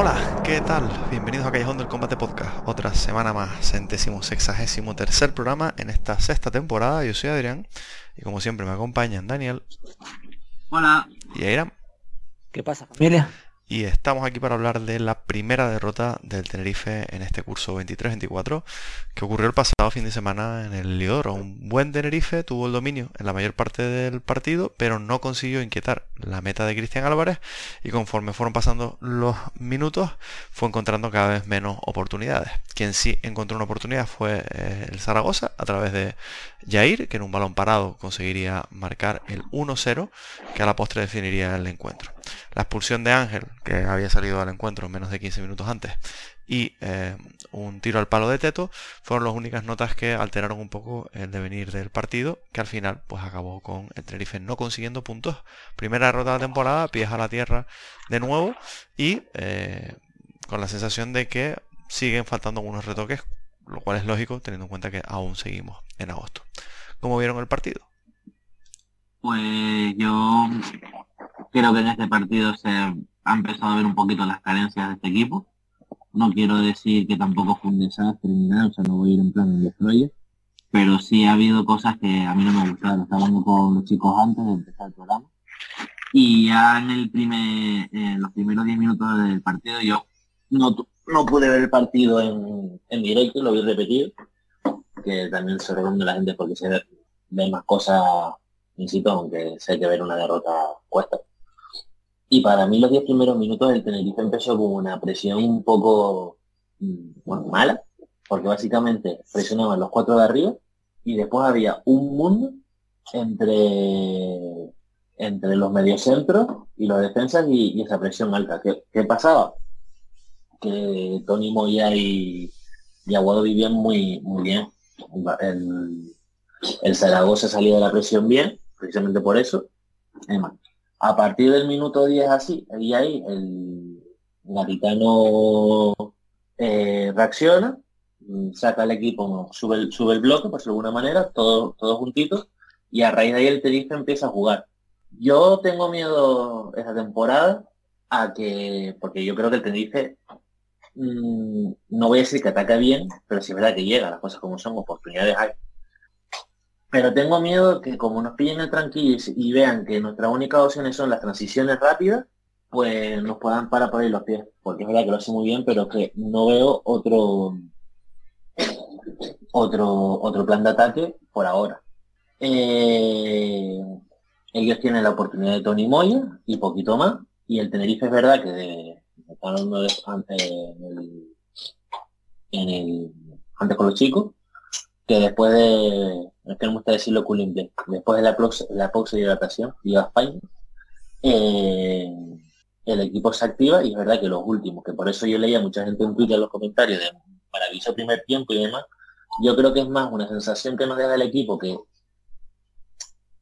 Hola, ¿qué tal? Bienvenidos a Callejón del Combate Podcast. Otra semana más, centésimo sexagésimo tercer programa en esta sexta temporada. Yo soy Adrián y como siempre me acompañan Daniel. Hola. Y Airam. ¿Qué pasa, familia? Y estamos aquí para hablar de la primera derrota del Tenerife en este curso 23-24 que ocurrió el pasado fin de semana en el Liodoro. Un buen Tenerife tuvo el dominio en la mayor parte del partido, pero no consiguió inquietar la meta de Cristian Álvarez y conforme fueron pasando los minutos fue encontrando cada vez menos oportunidades. Quien sí encontró una oportunidad fue eh, el Zaragoza a través de Jair, que en un balón parado conseguiría marcar el 1-0 que a la postre definiría el encuentro. La expulsión de Ángel, que había salido al encuentro menos de 15 minutos antes, y eh, un tiro al palo de Teto fueron las únicas notas que alteraron un poco el devenir del partido, que al final pues acabó con el Tenerife no consiguiendo puntos. Primera derrota de la temporada, pies a la tierra de nuevo y eh, con la sensación de que siguen faltando algunos retoques, lo cual es lógico teniendo en cuenta que aún seguimos en agosto. ¿Cómo vieron el partido? Pues yo creo que en este partido se ha empezado a ver un poquito las carencias de este equipo. No quiero decir que tampoco fue un desastre ni nada, o sea, no voy a ir en plan de destroyer, pero sí ha habido cosas que a mí no me gustaron. Estaba hablando con los chicos antes de empezar el programa. Y ya en el primer, en los primeros 10 minutos del partido yo no, no pude ver el partido en, en directo, lo vi repetido, que también se recomienda la gente porque se ve, más cosas insisto, aunque sé que ver una derrota cuesta. Y para mí los 10 primeros minutos del Tenerife empezó con una presión un poco mm, bueno, mala, porque básicamente presionaban los cuatro de arriba y después había un mundo entre entre los mediocentros y los defensas y, esa presión alta. ¿Qué, ¿Qué, pasaba? Que Tony Moya y, Aguado vivían muy, muy bien. El, el Zaragoza salía de la presión bien, precisamente por eso. a partir del minuto 10 así, y ahí el Garitano eh, reacciona, saca el equipo, sube el, sube el bloque, por de alguna manera, todos todo juntitos, y a raíz de ahí el Tenerife empieza a jugar. Yo tengo miedo esta temporada a que, porque yo creo que el Tenerife, mmm, no voy a decir que ataca bien, pero sí es verdad que llega, las cosas como son, oportunidades hay. Pero tengo miedo que como nos pillen tranquilos y vean que nuestras únicas opciones son las transiciones rápidas, pues nos puedan parar por ahí los pies. Porque es verdad que lo hace muy bien, pero que no veo otro otro otro plan de ataque por ahora. Eh, ellos tienen la oportunidad de Tony Moya y poquito más. Y el Tenerife es verdad que de, en el, en el, antes con los chicos, que después de, es que no me gusta decirlo cooling después de la, pausa, la de hidratación, y España, eh, el equipo se activa y es verdad que los últimos, que por eso yo leía mucha gente en Twitter en los comentarios de maravilloso primer tiempo y demás, yo creo que es más una sensación que nos deja el equipo que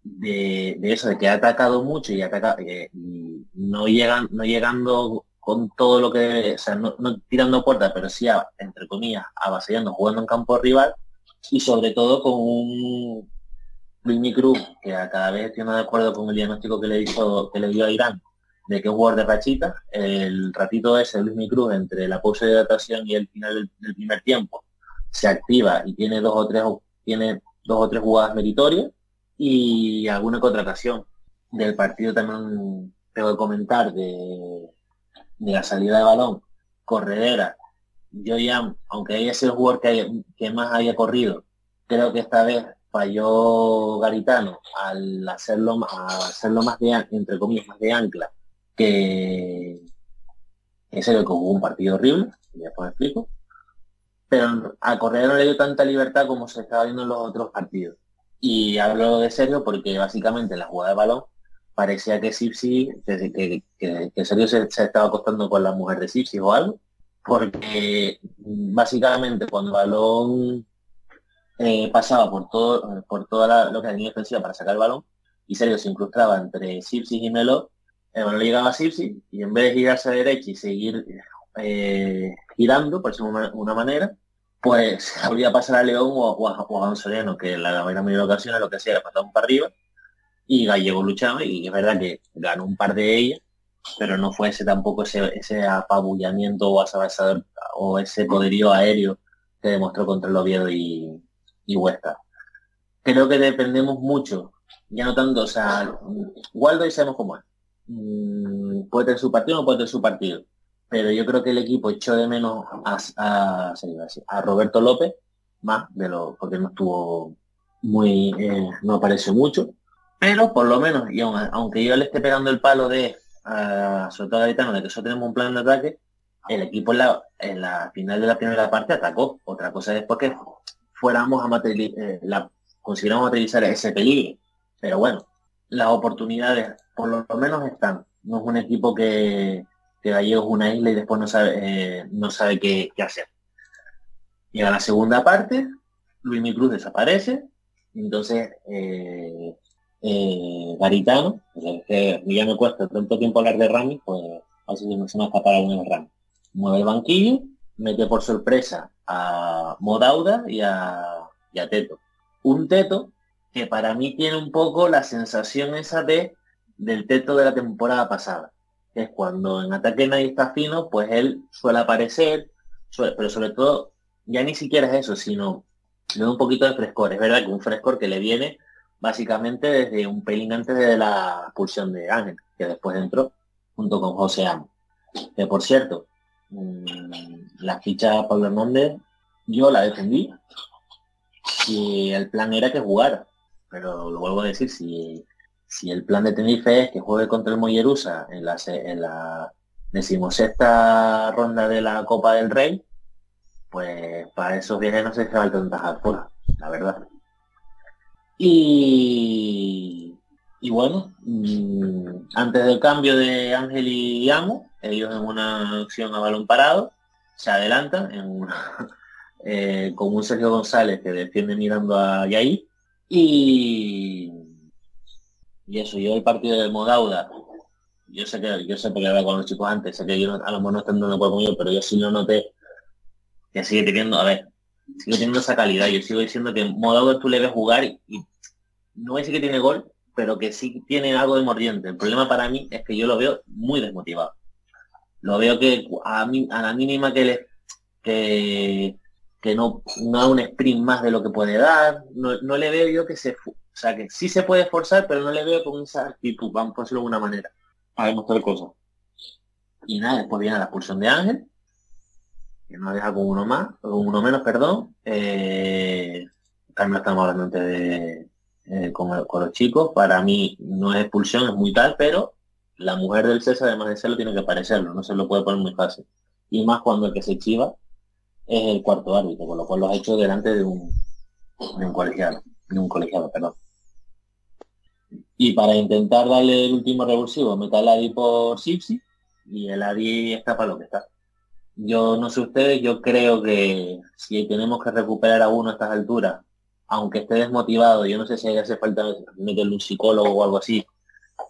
de, eso, de que ha atacado mucho y, ataca, eh, no, llegan, no llegando con todo lo que, o sea, no, tirando puertas, pero sí, entre comillas, avasallando, jugando en campo rival y sobre todo con un Luis Cruz que a cada vez estoy más de acuerdo con el diagnóstico que le, hizo, que le dio a Irán de que es jugador de rachita, el ratito ese Luis Cruz entre la pausa de hidratación y el final del, primer tiempo se activa y tiene dos o tres tiene dos o tres jugadas meritorias y alguna contratación. Del partido también tengo que comentar de, de la salida de balón corredera yo ya aunque haya sido el jugador que, más haya corrido creo que esta vez falló Garitano al hacerlo, hacerlo más de, entre comillas, más de ancla, que ese que jugó un partido horrible, y después explico, pero a Correa no le dio tanta libertad como se estaba viendo en los otros partidos. Y hablo de serio porque básicamente en la jugada de balón parecía que Sipsi, que, que, serio se, estaba acostando con la mujer de Sipsi o algo, porque básicamente cuando balón eh, pasaba por todo por toda lo que defensiva para sacar el balón y Sergio se incrustaba entre Sipsi y Melo, el balón llegaba a Sipsi y en vez de girarse a derecha y seguir eh, girando, por decirlo una, manera, pues habría pasar a León o, a, Juan a, que la mayoría de ocasiones lo que hacía era pasar un para arriba y Gallego luchaba y es verdad que ganó un par de ellas, pero no fue ese tampoco ese, ese apabullamiento o, o ese poderío aéreo que demostró contra el Oviedo y, y Huesca. Creo que dependemos mucho, ya no tanto, o sea, Waldo y sabemos cómo es. Mm, puede tener su partido o puede tener su partido. Pero yo creo que el equipo echó de menos a, a, Roberto López, más de lo, porque no estuvo muy, eh, no apareció mucho. Pero por lo menos, y aunque yo le esté pegando el palo de, a, sobre todo a Gaetano, de que solo tenemos un plan de ataque, el equipo en la, en la final de la primera parte atacó. Otra cosa después que fuéramos a materializar, eh, la, consideramos materializar ese peligro. Pero bueno, las oportunidades por lo, menos están. No es un equipo que, que Gallego es una isla y después no sabe, eh, no sabe qué, qué, hacer. a la segunda parte, Luis Cruz desaparece, entonces eh, Garitano, que ya me cuesta tanto tiempo hablar de Rami, pues así me, se me escapar uno de Rami. Mueve el banquillo, mete por sorpresa a Modauda y a, Teto. Un Teto que para mí tiene un poco la sensación esa de del Teto de la temporada pasada. Que es cuando en ataque nadie está fino, pues él suele aparecer, pero sobre todo, ya ni siquiera es eso, sino le da un poquito de frescor. Es verdad que un frescor que le viene básicamente desde un pelín antes de la expulsión de Ángel, que después entró junto con José Amo. Que por cierto, mm, la ficha Pablo Hernández yo la defendí si el plan era que jugara. Pero lo vuelvo a decir, si, si el plan de Tenerife es que juegue contra el Mollerusa en la, decimosexta ronda de la Copa del Rey, pues para esos viajes no se va a fuera, la verdad. Y, y bueno, mm, antes del cambio de Ángel y Amo, ellos en una acción a balón parado, se adelantan eh, con un Sergio González que defiende mirando a Yair. Y, y eso, yo el partido de Modauda, yo sé que yo sé porque hablaba con los chicos antes, sé que yo a lo mejor no están dando acuerdo conmigo, pero yo sí lo noté que sigue teniendo, a ver, sigue teniendo esa calidad. Yo sigo diciendo que Modauda tú le ves jugar y, no voy a decir que tiene gol, pero que sí tiene algo de mordiente. El problema para mí es que yo lo veo muy desmotivado. Lo veo que a, mí, a la mínima que le que, que no, no da un sprint más de lo que puede dar, no, le veo yo que se, o sea, que sí se puede esforzar, pero no le veo con esa actitud, vamos a decirlo de una manera, a demostrar cosas. Y nada, después viene la expulsión de Ángel, que nos deja con uno más, con uno menos, perdón. Eh, también estamos hablando de, eh, con, los chicos, para mí no es expulsión, es muy tal, pero la mujer del César, además de serlo, tiene que parecerlo, no se lo puede poner muy fácil. Y más cuando el que se chiva es el cuarto árbitro, con lo cual lo ha hecho delante de un, de un colegiado, de un colegiado, perdón. Y para intentar darle el último revulsivo, meta el Adi por Sipsi y el Adi está para lo que está. Yo no sé ustedes, yo creo que si tenemos que recuperar a uno a estas alturas, aunque esté desmotivado, yo no sé si hace falta meterle un psicólogo o algo así,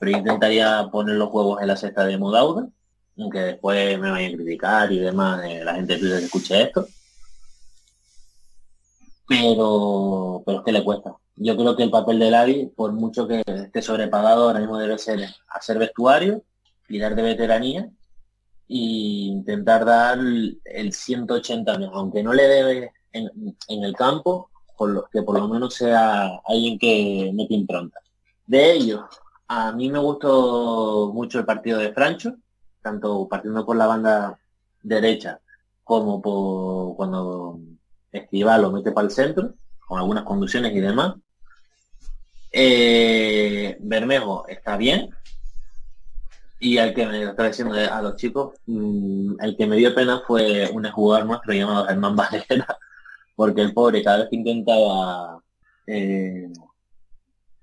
pero intentaría poner los juegos en la cesta de Modauda, aunque después me vayan a criticar y demás, eh, la gente que escuche esto. Pero, pero es que le cuesta. Yo creo que el papel de Adi, por mucho que esté sobrepagado, ahora mismo debe ser hacer vestuario, tirar de veteranía e intentar dar el 180 años, aunque no le debe en, el campo, por lo, que por lo menos sea alguien que mete impronta. De ellos, a mí me gustó mucho el partido de Francho, tanto partiendo por la banda derecha como por cuando Esquiva lo mete para el centro, con algunas conducciones y demás. Eh, Bermejo está bien, y al que me está diciendo a los chicos, mm, el que me dio pena fue un jugador nuestro llamado Germán Valera, porque el pobre cada vez que intentaba eh,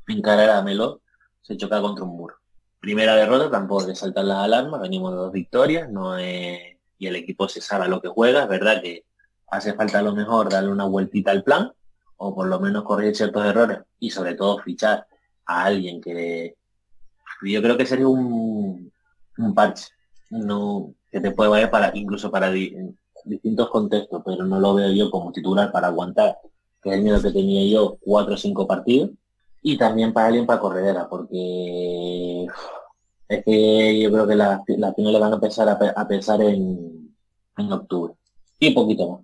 encarar a Melo, se choca contra un muro. Primera derrota, tampoco de saltar las alarmas, venimos de dos victorias, no y el equipo se sabe lo que juega, es verdad que hace falta a lo mejor darle una vueltita al plan, o por lo menos corregir ciertos errores, y sobre todo fichar a alguien que yo creo que sería un, un parche no, que te puede valer para incluso para distintos contextos, pero no lo veo yo como titular para aguantar, que es el miedo que tenía yo, cuatro o cinco partidos, y también para alguien para corredera, porque es que yo creo que las la finales van a empezar a, pensar en, en octubre. Y poquito más.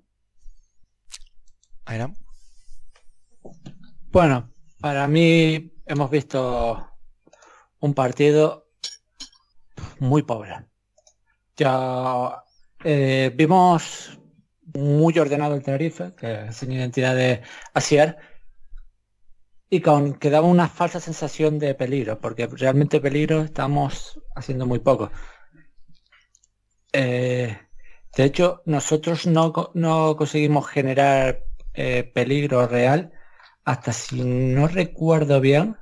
Bueno, para mí hemos visto un partido muy pobre. Ya eh, vimos muy ordenado el Tenerife, que sin identidad de Asier, y con que daba una falsa sensación de peligro, porque realmente peligro estamos haciendo muy poco. Eh, de hecho, nosotros no, conseguimos generar eh, peligro real hasta si no recuerdo bien,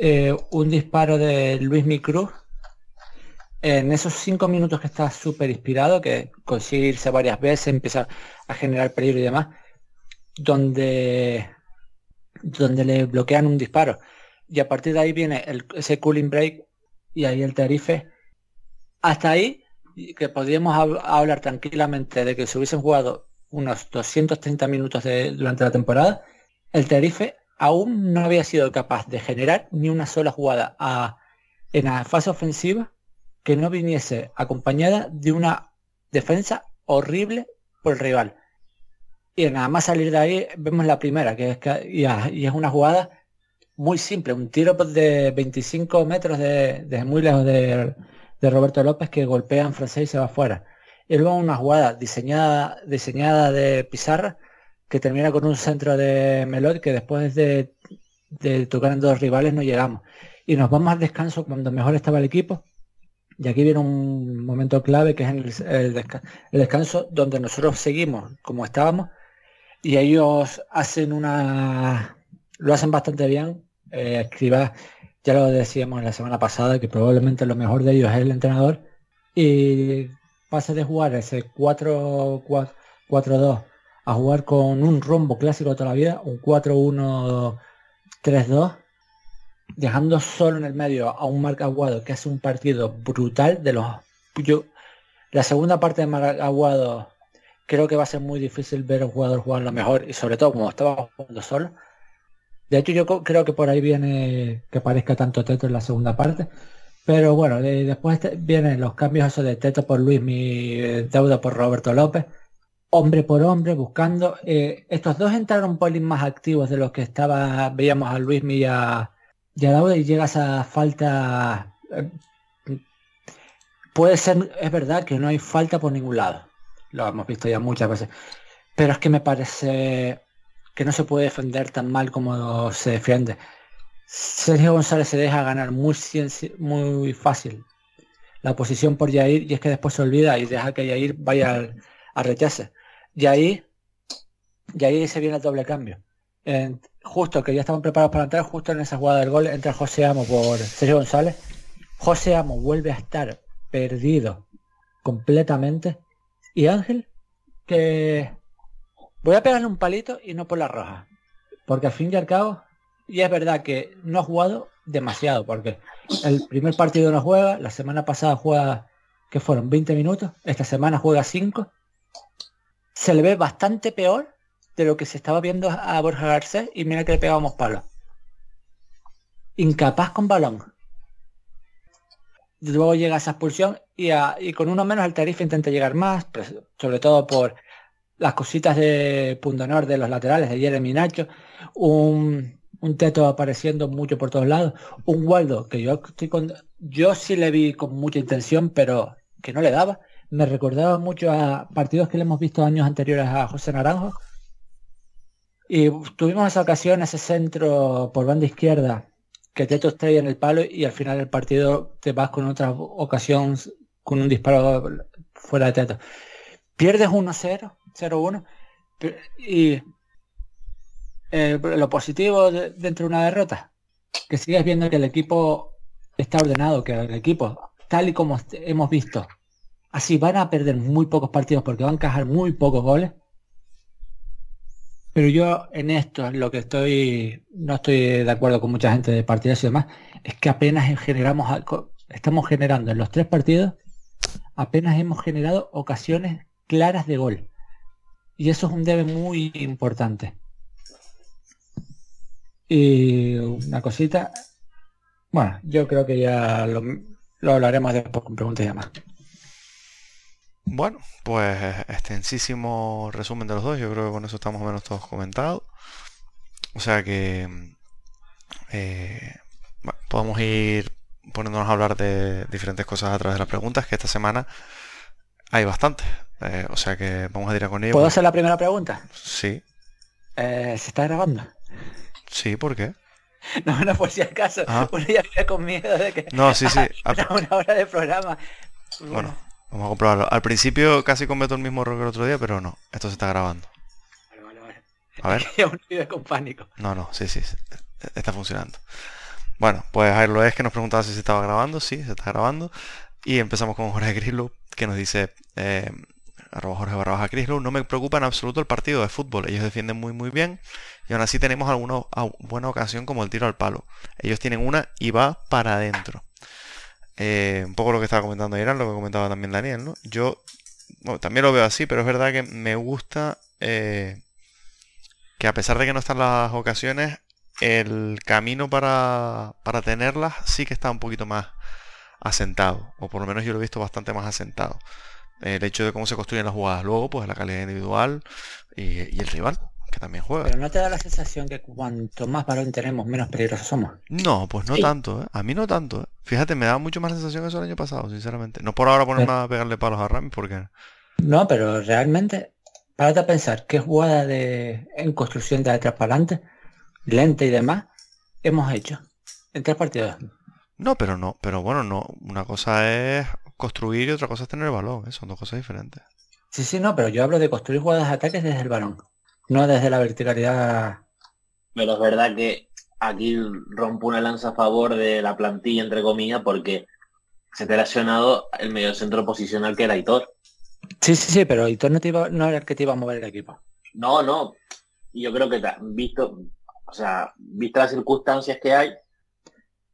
eh, un disparo de Luis Micruz en esos cinco minutos que está súper inspirado, que consigue irse varias veces, empezar a generar peligro y demás, donde, donde le bloquean un disparo. Y a partir de ahí viene ese cooling break y ahí el tarife. Hasta ahí, que podríamos hablar tranquilamente de que se hubiesen jugado unos 230 minutos durante la temporada, el tarife aún no había sido capaz de generar ni una sola jugada en la fase ofensiva que no viniese acompañada de una defensa horrible por el rival. Y nada más salir de ahí vemos la primera, que es que, y, es una jugada muy simple, un tiro de 25 metros de, muy lejos de, Roberto López que golpea en francés y se va afuera. Y luego una jugada diseñada, diseñada de pizarra que termina con un centro de Melot que después de, tocar en dos rivales no llegamos. Y nos vamos al descanso cuando mejor estaba el equipo. Y aquí viene un momento clave que es el, descanso donde nosotros seguimos como estábamos y ellos hacen una lo hacen bastante bien eh, escriba ya lo decíamos la semana pasada que probablemente lo mejor de ellos es el entrenador y pasa de jugar ese 4-4-2 a jugar con un rombo clásico de toda la vida, un 4-1-3-2, dejando solo en el medio a un Marc Aguado que hace un partido brutal de los... Yo, la segunda parte de Marc Aguado creo que va a ser muy difícil ver a un jugador jugar lo mejor y sobre todo como estaba jugando solo. De hecho yo creo que por ahí viene que parezca tanto Teto en la segunda parte. Pero bueno, después vienen los cambios esos de Teto por Luis, mi eh, deuda por Roberto López hombre por hombre buscando. Eh, estos dos entraron polling más activos de los que estaba, veíamos a Luis y a, y y llega esa falta. Eh, puede ser, es verdad que no hay falta por ningún lado. Lo hemos visto ya muchas veces. Pero es que me parece que no se puede defender tan mal como se defiende. Sergio González se deja ganar muy, muy fácil la posición por Yair y es que después se olvida y deja que Yair vaya al, al rechace. Y ahí Y ahí se viene el doble cambio. justo que ya estaban preparados para entrar, justo en esa jugada del gol entra José Amo por Sergio González. José Amo vuelve a estar perdido completamente. Y Ángel, que voy a pegarle un palito y no por la roja. Porque al fin y al cabo, y es verdad que no ha jugado demasiado, porque el primer partido no juega, la semana pasada juega, que fueron 20 minutos, esta semana juega 5. Se le ve bastante peor de lo que se estaba viendo a Borja Garcés y mira que le pegamos palos. Incapaz con balón. Luego llega esa expulsión y, y con uno menos el Tarifa intenta llegar más, pues, sobre todo por las cositas de punto honor de los laterales de Jeremy Nacho, un, un teto apareciendo mucho por todos lados, un Waldo que yo estoy con, yo sí le vi con mucha intención, pero que no le daba. Me recordaba mucho a partidos que le hemos visto años anteriores a José Naranjo. Y tuvimos esa ocasión, ese centro por banda izquierda, que Teto estrella en el palo y al final del partido te vas con otra ocasión con un disparo fuera de Teto. Pierdes 1-0, 0-1, y eh, lo positivo dentro de una derrota, que sigues viendo que el equipo está ordenado, que el equipo, tal y como hemos visto, así van a perder muy pocos partidos porque van a encajar muy pocos goles. Pero yo en esto, lo que estoy, no estoy de acuerdo con mucha gente de partidos y demás, es que apenas generamos, estamos generando en los tres partidos, apenas hemos generado ocasiones claras de gol. Y eso es un debe muy importante. Y una cosita, bueno, yo creo que ya lo, hablaremos después con preguntas y demás. Bueno, pues extensísimo resumen de los dos, yo creo que con eso estamos menos todos comentados. O sea que eh, podemos ir poniéndonos a hablar de diferentes cosas a través de las preguntas, que esta semana hay bastantes. Eh, o sea que vamos a ir a con ello. ¿Puedo hacer la primera pregunta? Sí. Eh, ¿Se está grabando? Sí, ¿por qué? No, no, por si acaso. Ah. Uno ya viene con miedo de que. No, sí, sí. una hora de programa. Bueno. Vamos a comprobarlo. Al principio casi cometo el mismo error que el otro día, pero no. Esto se está grabando. Vale, vale, vale. A ver. Vive con pánico. No, no, sí, sí. Está funcionando. Bueno, pues a ver, lo es que nos preguntaba si se estaba grabando. Sí, se está grabando. Y empezamos con Jorge Grislo, que nos dice. Eh, arroba Jorge barra Crislow, no me preocupa en absoluto el partido de fútbol. Ellos defienden muy muy bien y aún así tenemos alguna buena ocasión como el tiro al palo. Ellos tienen una y va para adentro. Eh, un poco lo que estaba comentando ayer, lo que comentaba también Daniel, ¿no? Yo también lo veo así, pero es verdad que me gusta eh, que a pesar de que no están las ocasiones, el camino para, para tenerlas sí que está un poquito más asentado, o por lo menos yo lo he visto bastante más asentado el hecho de cómo se construyen las jugadas luego, pues la calidad individual y, el rival, que también juega. Pero no te da la sensación que cuanto más balón tenemos, menos peligrosos somos. No, pues no tanto, ¿eh? a mí no tanto. ¿eh? Fíjate, me da mucho más sensación eso el año pasado, sinceramente. No por ahora ponerme a pegarle palos a Rami, porque... No, pero realmente, párate a pensar qué jugada de en construcción de atrás para adelante, lenta y demás, hemos hecho en tres partidos. No, pero no, pero bueno, no. Una cosa es construir y otra cosa es tener el balón, ¿eh? son dos cosas diferentes. Sí, sí, no, pero yo hablo de construir jugadas de ataques desde el balón, no desde la verticalidad. Pero es verdad que aquí rompo una lanza a favor de la plantilla, entre comillas, porque se te ha lesionado el medio centro posicional que era Hitor. Sí, sí, sí, pero Hitor no, te iba, no era el que te iba a mover el equipo. No, no. Yo creo que visto, o sea, visto las circunstancias que hay,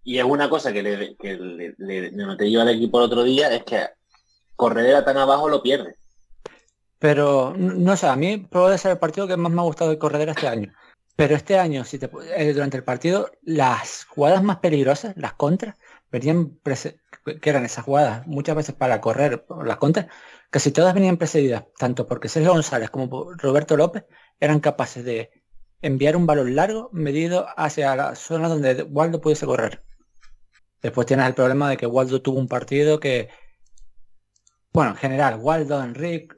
y es una cosa que le, que le, le, yo al equipo el otro día, es que Corredera tan abajo lo pierde. Pero, no sé, a mí puede ser el partido que más me ha gustado de Corredera este año. Pero este año, si te, eh, durante el partido, las jugadas más peligrosas, las contras, venían que eran esas jugadas muchas veces para correr las contras, casi todas venían precedidas, tanto porque Sergio González como Roberto López eran capaces de enviar un balón largo medido hacia la zona donde Waldo pudiese correr. Después tienes el problema de que Waldo tuvo un partido que, bueno, en general, Waldo, Enrique,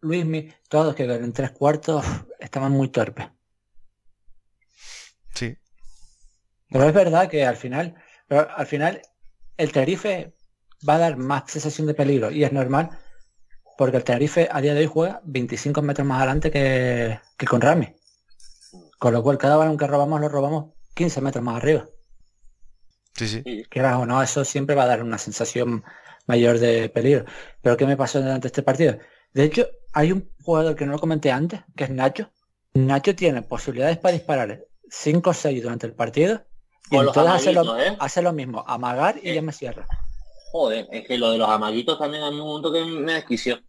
Luismi, todos que en tres cuartos estaban muy torpes. Sí. Pero es verdad que al final, pero al final el Tenerife va a dar más sensación de peligro y es normal porque el Tenerife a día de hoy juega 25 metros más adelante que, que con Rami. Con lo cual cada balón que robamos lo robamos 15 metros más arriba. Sí, sí. Quieras o no, eso siempre va a dar una sensación mayor de peligro. Pero ¿qué me pasó durante este partido? De hecho, hay un jugador que no lo comenté antes, que es Nacho. Nacho tiene posibilidades para disparar 5 o 6 durante el partido y Con en los todas hace lo, ¿eh? hace lo mismo, amagar y Eh. ya me cierra. Joder, es que lo de los amaguitos también a mí un momento que me desquició.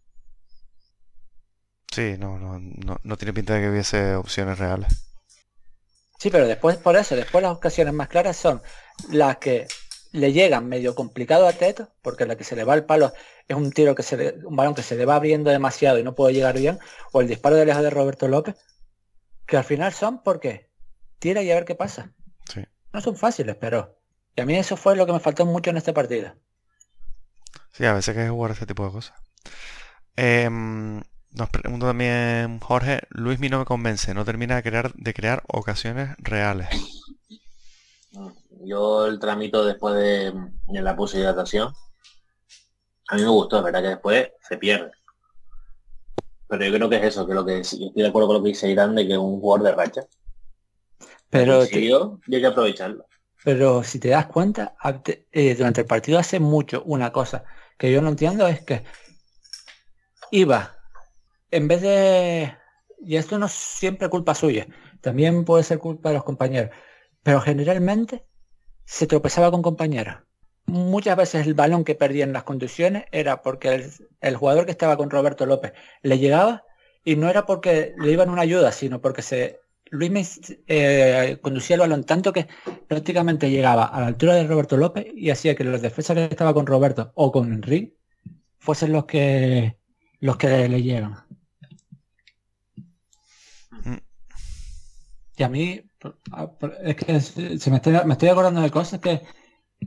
Sí, no, no, no, no tiene pinta de que hubiese opciones reales. Sí, pero después, por eso, después las ocasiones más claras son las que le llegan medio complicado a Teto, porque la que se le va el palo es un tiro que se le, un balón que se le va abriendo demasiado y no puede llegar bien, o el disparo de lejos de Roberto López, que al final son porque tira y a ver qué pasa. Sí. No son fáciles, pero y a mí eso fue lo que me faltó mucho en este partido. Sí, a veces hay que jugar ese tipo de cosas. Em, nos pregunta también Jorge, Luis no me convence, no termina de crear, de crear ocasiones reales. Yo el tramito después de, de la puse hidratación, a mí me gustó, es verdad que después se pierde. Pero yo creo que es eso, que lo que sí, estoy de acuerdo con lo que dice Irán de que es un jugador de racha. Pero, Sí, yo, y hay que aprovecharlo. pero si te das cuenta, eh, durante el partido hace mucho una cosa que yo no entiendo es que iba, en vez de... Y esto no es siempre culpa suya, también puede ser culpa de los compañeros, pero generalmente se tropezaba con compañeros. Muchas veces el balón que perdía en las conducciones era porque el, el jugador que estaba con Roberto López le llegaba y no era porque le iban una ayuda, sino porque se Luis me, eh, conducía el balón tanto que prácticamente llegaba a la altura de Roberto López y hacía que los defensas que estaba con Roberto o con Enrique fuesen los que los que le llegan. Mm. Y a mí es que se me, estoy, me estoy acordando de cosas que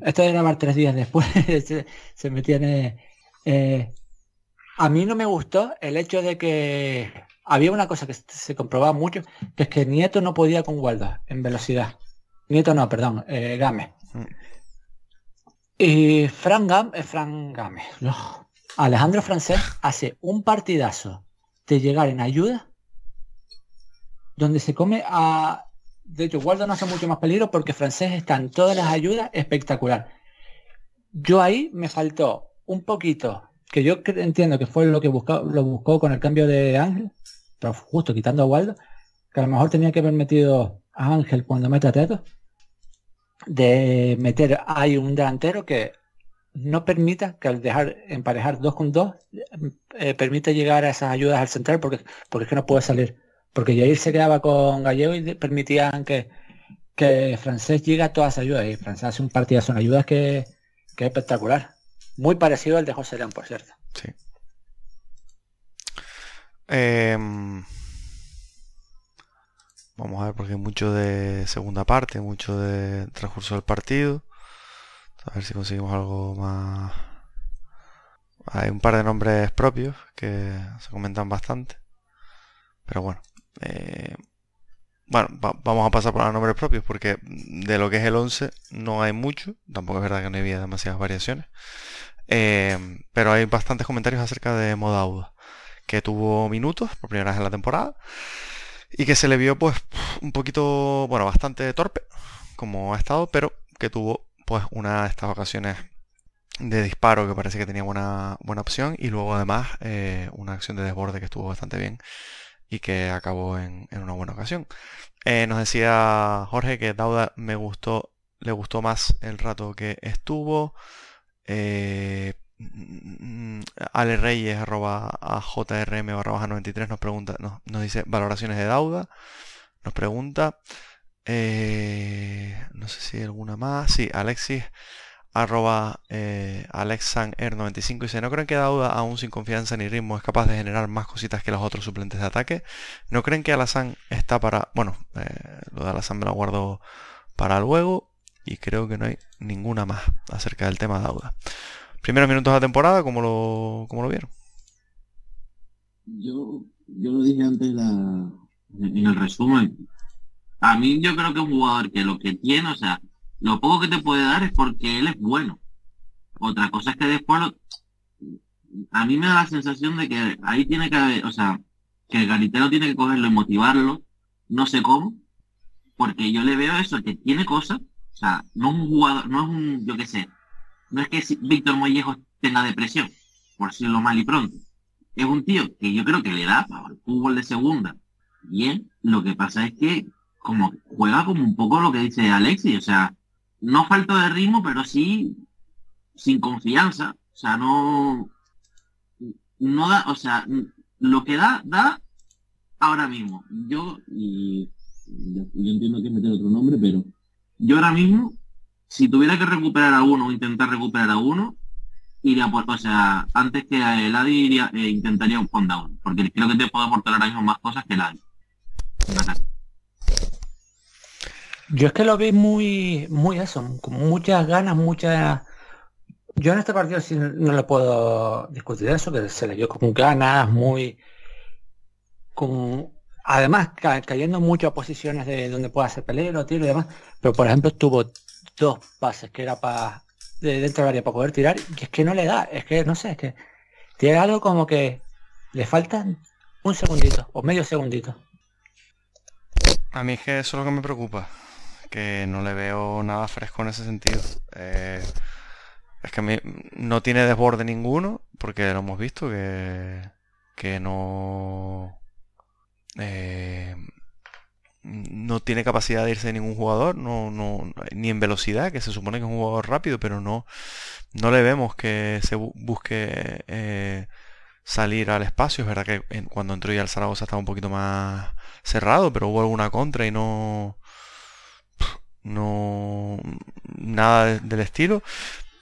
esto de grabar tres días después se, me tiene eh, a mí no me gustó el hecho de que había una cosa que se comprobaba mucho que es que Nieto no podía con Waldo en velocidad Nieto no, perdón, eh, Game. Y Fran Game, eh, Fran Game, no. Alejandro Francés hace un partidazo de llegar en ayuda donde se come a... De hecho, Waldo no hace mucho más peligro porque Francés está en todas las ayudas espectacular. Yo ahí me faltó un poquito, que yo entiendo que fue lo que buscó, lo buscó con el cambio de Ángel, pero justo quitando a Waldo, que a lo mejor tenía que haber metido a Ángel cuando mete a Teto, de meter ahí un delantero que no permita que al dejar emparejar dos con dos eh, permite llegar a esas ayudas al central porque, porque es que no puede salir. Porque Jair se quedaba con Gallego y permitían que, que Francés llegue a todas las ayudas y Francés hace un partidazo en ayudas que, que es espectacular. Muy parecido al de José León, por cierto. Sí. Em, vamos a ver porque hay mucho de segunda parte, mucho de transcurso del partido. A ver si conseguimos algo más. Hay un par de nombres propios que se comentan bastante. Pero bueno. Eh, bueno, va- vamos a pasar por los nombres propios porque de lo que es el 11 no hay mucho. Tampoco es verdad que no había demasiadas variaciones. Eh, pero hay bastantes comentarios acerca de Modauda, que tuvo minutos por primera vez en la temporada y que se le vio pues un poquito, bueno, bastante torpe como ha estado, pero que tuvo pues una de estas ocasiones de disparo que parece que tenía buena, buena opción y luego además eh, una acción de desborde que estuvo bastante bien y que acabó en, en una buena ocasión. Eh, nos decía Jorge que Dauda me gustó, le gustó más el rato que estuvo. Eh, mm, Ale Reyes arroba a JRM barra baja 93 nos pregunta, nos, nos dice valoraciones de Dauda. Nos pregunta. eh, no sé si hay alguna más. Sí, Alexis arroba eh, AlexSanR95 dice, ¿no creen que Dauda, aún sin confianza ni ritmo, es capaz de generar más cositas que los otros suplentes de ataque? ¿No creen que Alazán está para... Bueno, eh, lo de Alazán me lo guardo para luego y creo que no hay ninguna más acerca del tema de Dauda. Primeros minutos de la temporada, ¿cómo lo, cómo lo vieron? Yo, yo lo dije antes en el resumen. A mí yo creo que un jugador que lo que tiene, o sea, lo poco que te puede dar es porque él es bueno. Otra cosa es que después lo- a mí me da la sensación de que ahí tiene que haber, o sea, que el Garitano tiene que cogerlo y motivarlo, no sé cómo, porque yo le veo eso, que tiene cosas, o sea, no es un jugador, no es un, yo qué sé, no es que Víctor Mollejo tenga depresión, por decirlo mal y pronto. Es un tío que yo creo que le da para el fútbol de segunda. Bien, lo que pasa es que como juega como un poco lo que dice Alexis, o sea, no falta de ritmo, pero sí sin confianza. O sea, no, no da, o sea, lo que da, da ahora mismo. Yo, y yo entiendo que meter otro nombre, pero yo ahora mismo, si tuviera que recuperar a uno o intentar recuperar a uno, iría por, o sea, antes que el Adi iría, eh, intentaría un down, porque creo que te puedo aportar ahora mismo más cosas que el Adi. Yo es que lo vi muy, muy eso, con muchas ganas, muchas yo en este partido sí no le puedo discutir eso, que se le dio con ganas, muy... con Además, cayendo mucho a posiciones de donde pueda hacer peligro, tiro y demás. Pero por ejemplo tuvo dos pases que era para de dentro del área para poder tirar y es que no le da, es que no sé, es que tiene algo como que le faltan un segundito o medio segundito. A mí es que eso es lo que me preocupa, que no le veo nada fresco en ese sentido. Eh, es que no tiene desborde ninguno, porque lo hemos visto que, que no... Eh, no tiene capacidad de irse de ningún jugador, no, no, ni en velocidad, que se supone que es un jugador rápido, pero no, no le vemos que se busque eh, salir al espacio. Es verdad que cuando entró ya el Zaragoza estaba un poquito más cerrado, pero hubo alguna contra y no, no, nada del estilo.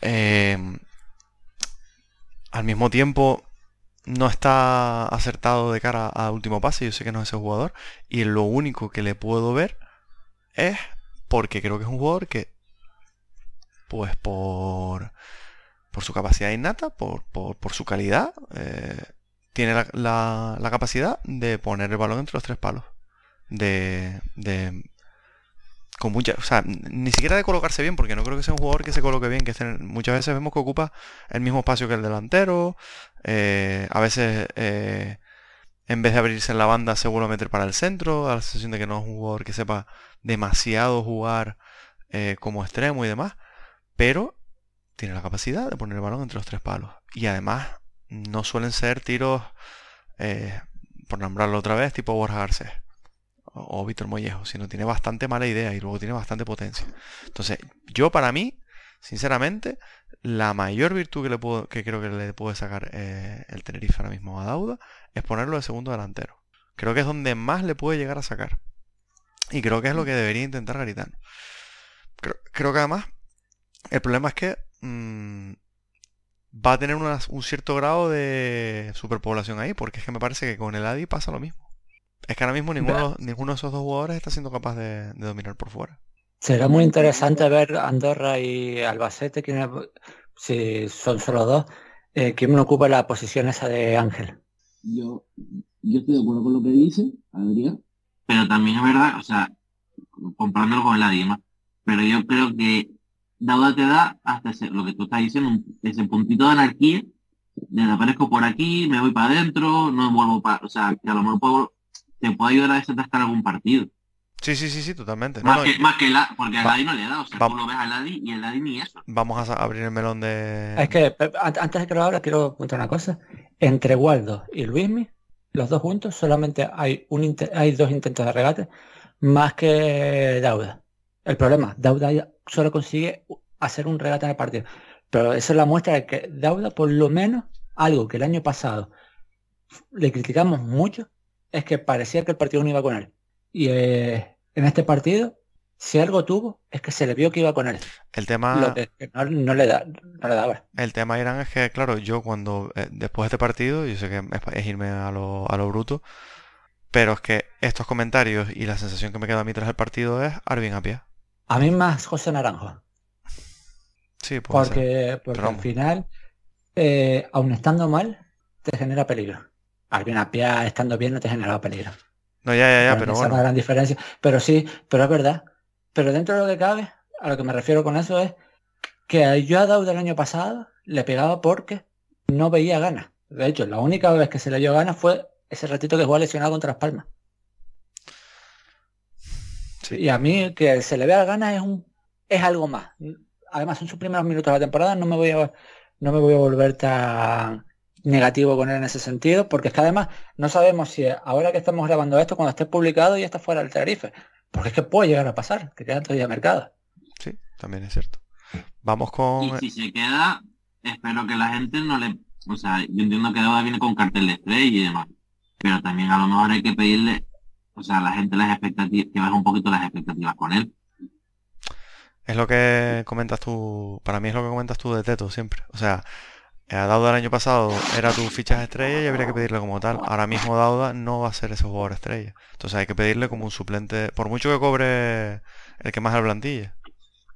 Eh, al mismo tiempo no está acertado de cara a último pase, yo sé que no es ese jugador, y lo único que le puedo ver es porque creo que es un jugador que, pues por, por su capacidad innata, por, por, su calidad, eh, tiene la, capacidad de poner el balón entre los tres palos. De con mucha, ni siquiera de colocarse bien, porque no creo que sea un jugador que se coloque bien, que muchas veces vemos que ocupa el mismo espacio que el delantero, eh, a veces eh, en vez de abrirse en la banda se vuelve a meter para el centro, da la sensación de que no es un jugador que sepa demasiado jugar eh, como extremo y demás, pero tiene la capacidad de poner el balón entre los tres palos. Y además no suelen ser tiros, por nombrarlo otra vez, tipo Borja Garcés o Víctor Mollejo, sino tiene bastante mala idea y luego tiene bastante potencia. Entonces, yo para mí, sinceramente, la mayor virtud que, le puedo, que creo que le puede sacar eh, el Tenerife ahora mismo a Dauda es ponerlo de segundo delantero. Creo que es donde más le puede llegar a sacar. Y creo que es lo que debería intentar Garitano. Creo, que además, el problema es que mm, va a tener un cierto grado de superpoblación ahí, porque es que me parece que con el Adi pasa lo mismo. Es que ahora mismo ninguno, ninguno de esos dos jugadores está siendo capaz de, dominar por fuera. Será muy interesante ver Andorra y Albacete, si son solo dos, eh, quién me ocupa la posición esa de Ángel. Yo, yo estoy de acuerdo con lo que dice Adrián, pero también es verdad, o sea, comparándolo con el Adima, pero yo creo que Dauda te da hasta lo que tú estás diciendo, ese puntito de anarquía, desaparezco por aquí, me voy para adentro, no vuelvo para, o sea, que a lo mejor puedo te puede ayudar a desatascar algún partido. Sí, sí, sí, sí, totalmente. Más, que, más que la, porque a Ladi no le da, o sea, tú lo ves a Ladi y el Ladi ni eso. Vamos a abrir el melón de... Es que antes de que lo abra quiero contar una cosa. Entre Waldo y Luismi, los dos juntos, solamente hay, un hay dos intentos de regate más que Dauda. El problema, Dauda solo consigue hacer un regate en el partido. Pero eso es la muestra de que Dauda, por lo menos, algo que el año pasado le criticamos mucho, es que parecía que el partido no iba con él. Y eh, en este partido, si algo tuvo, es que se le vio que iba con él. El tema... no, le da, no le daba. El tema, Irán, es que, claro, yo cuando, eh, después de este partido, yo sé que es, irme a lo, a lo bruto, pero es que estos comentarios y la sensación que me queda a mí tras el partido es Arvin pie. A mí más José Naranjo. Sí, puede porque, porque al final, eh, aun estando mal, te genera peligro. Alvin Apia estando bien no te generaba peligro. No, ya, ya, ya, pero bueno. Es una gran diferencia. Pero sí, pero es verdad. Pero dentro de lo que cabe, a lo que me refiero con eso es que yo a Daud el año pasado le pegaba porque no veía ganas. De hecho, la única vez que se le dio ganas fue ese ratito que jugó lesionado contra Las Palmas. Y a mí que se le vea ganas es un es algo más. Además, en sus primeros minutos de la temporada no me voy a no me voy a volver tan negativo con él en ese sentido, porque es que además no sabemos si ahora que estamos grabando esto, cuando esté publicado ya está fuera del tarife. Porque es que puede llegar a pasar, que queda todavía mercado. Sí, también es cierto. Vamos con. Y si se queda, espero que la gente no le. O sea, yo entiendo que ahora viene con cartel de estrella y demás. Pero también a lo mejor hay que pedirle, o sea, a la gente las expectativas, que baje un poquito las expectativas con él. Es lo que comentas tú, para mí es lo que comentas tú de Teto siempre. O sea, Dauda el año pasado era tu fichas estrella y habría que pedirle como tal. Ahora mismo Dauda no va a ser ese jugador estrella. Entonces hay que pedirle como un suplente, por mucho que cobre el que más la plantilla.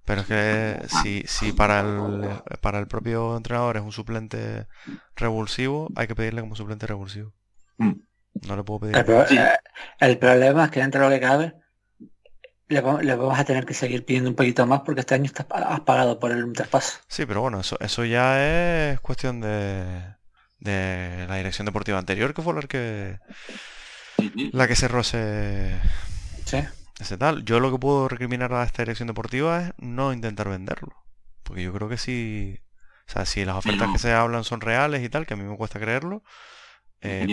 Pero es que si, si para, el, para el propio entrenador es un suplente revulsivo, hay que pedirle como suplente revulsivo. Mm. No le puedo pedir. El, eh, el problema es que dentro de lo que cabe, le, vamos a tener que seguir pidiendo un poquito más porque este año está, has pagado por el traspaso. Sí, pero bueno, eso, eso ya es cuestión de, de la dirección deportiva anterior, que fue la que la que cerró ese, ¿Sí? ese tal. Yo lo que puedo recriminar a esta dirección deportiva es no intentar venderlo. Porque yo creo que si, o sea, si las ofertas que se hablan son reales y tal, que a mí me cuesta creerlo, eh,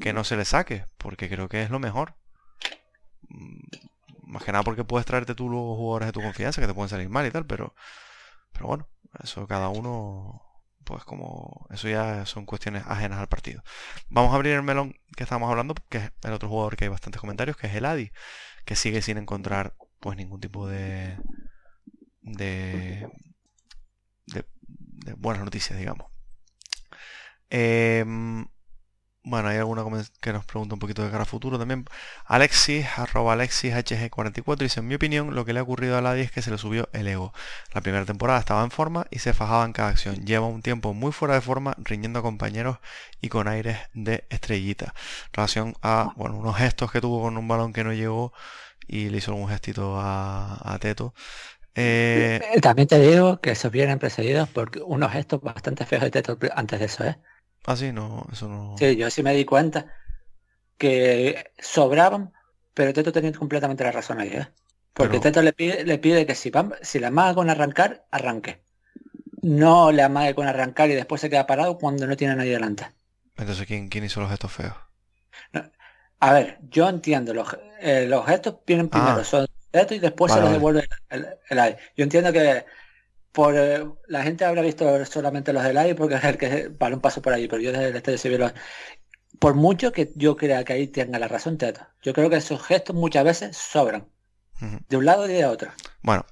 que no se le saque, porque creo que es lo mejor más que nada porque puedes traerte tú los jugadores de tu confianza que te pueden salir mal y tal, pero, pero bueno, eso cada uno, pues como, eso ya son cuestiones ajenas al partido. Vamos a abrir el melón que estábamos hablando, que es el otro jugador que hay bastantes comentarios, que es el Adi, que sigue sin encontrar pues ningún tipo de, de, de, buenas noticias, digamos. Eh, bueno, hay alguna que nos pregunta un poquito de cara a futuro también. Alexis, arroba Alexis HG44, dice, en mi opinión, lo que le ha ocurrido a Ladi es que se le subió el ego. La primera temporada estaba en forma y se fajaba en cada acción. Lleva un tiempo muy fuera de forma, riñendo a compañeros y con aires de estrellita. Relación a, bueno, unos gestos que tuvo con un balón que no llegó y le hizo un gestito a, Teto. Eh, también te digo que se vienen precedidos por unos gestos bastante feos de Teto antes de eso, ¿eh? Ah, sí, no, eso no. Sí, yo sí me di cuenta que sobraban, pero Teto tenía completamente la razón ahí, ¿eh? Porque Teto le pide, le pide que si, si le amaga con arrancar, arranque. No le amague con arrancar y después se queda parado cuando no tiene nadie delante. Entonces, ¿quién, quién hizo los gestos feos? a ver, yo entiendo, los, eh, los gestos vienen primero, ah. son Teto y después se los devuelve el, el, Yo entiendo que por eh, la gente habrá visto solamente los del aire porque es el que para un paso por ahí, pero yo desde el estadio por mucho que yo crea que ahí tenga la razón Teto, yo creo que esos gestos muchas veces sobran. De un lado y de otro. Bueno,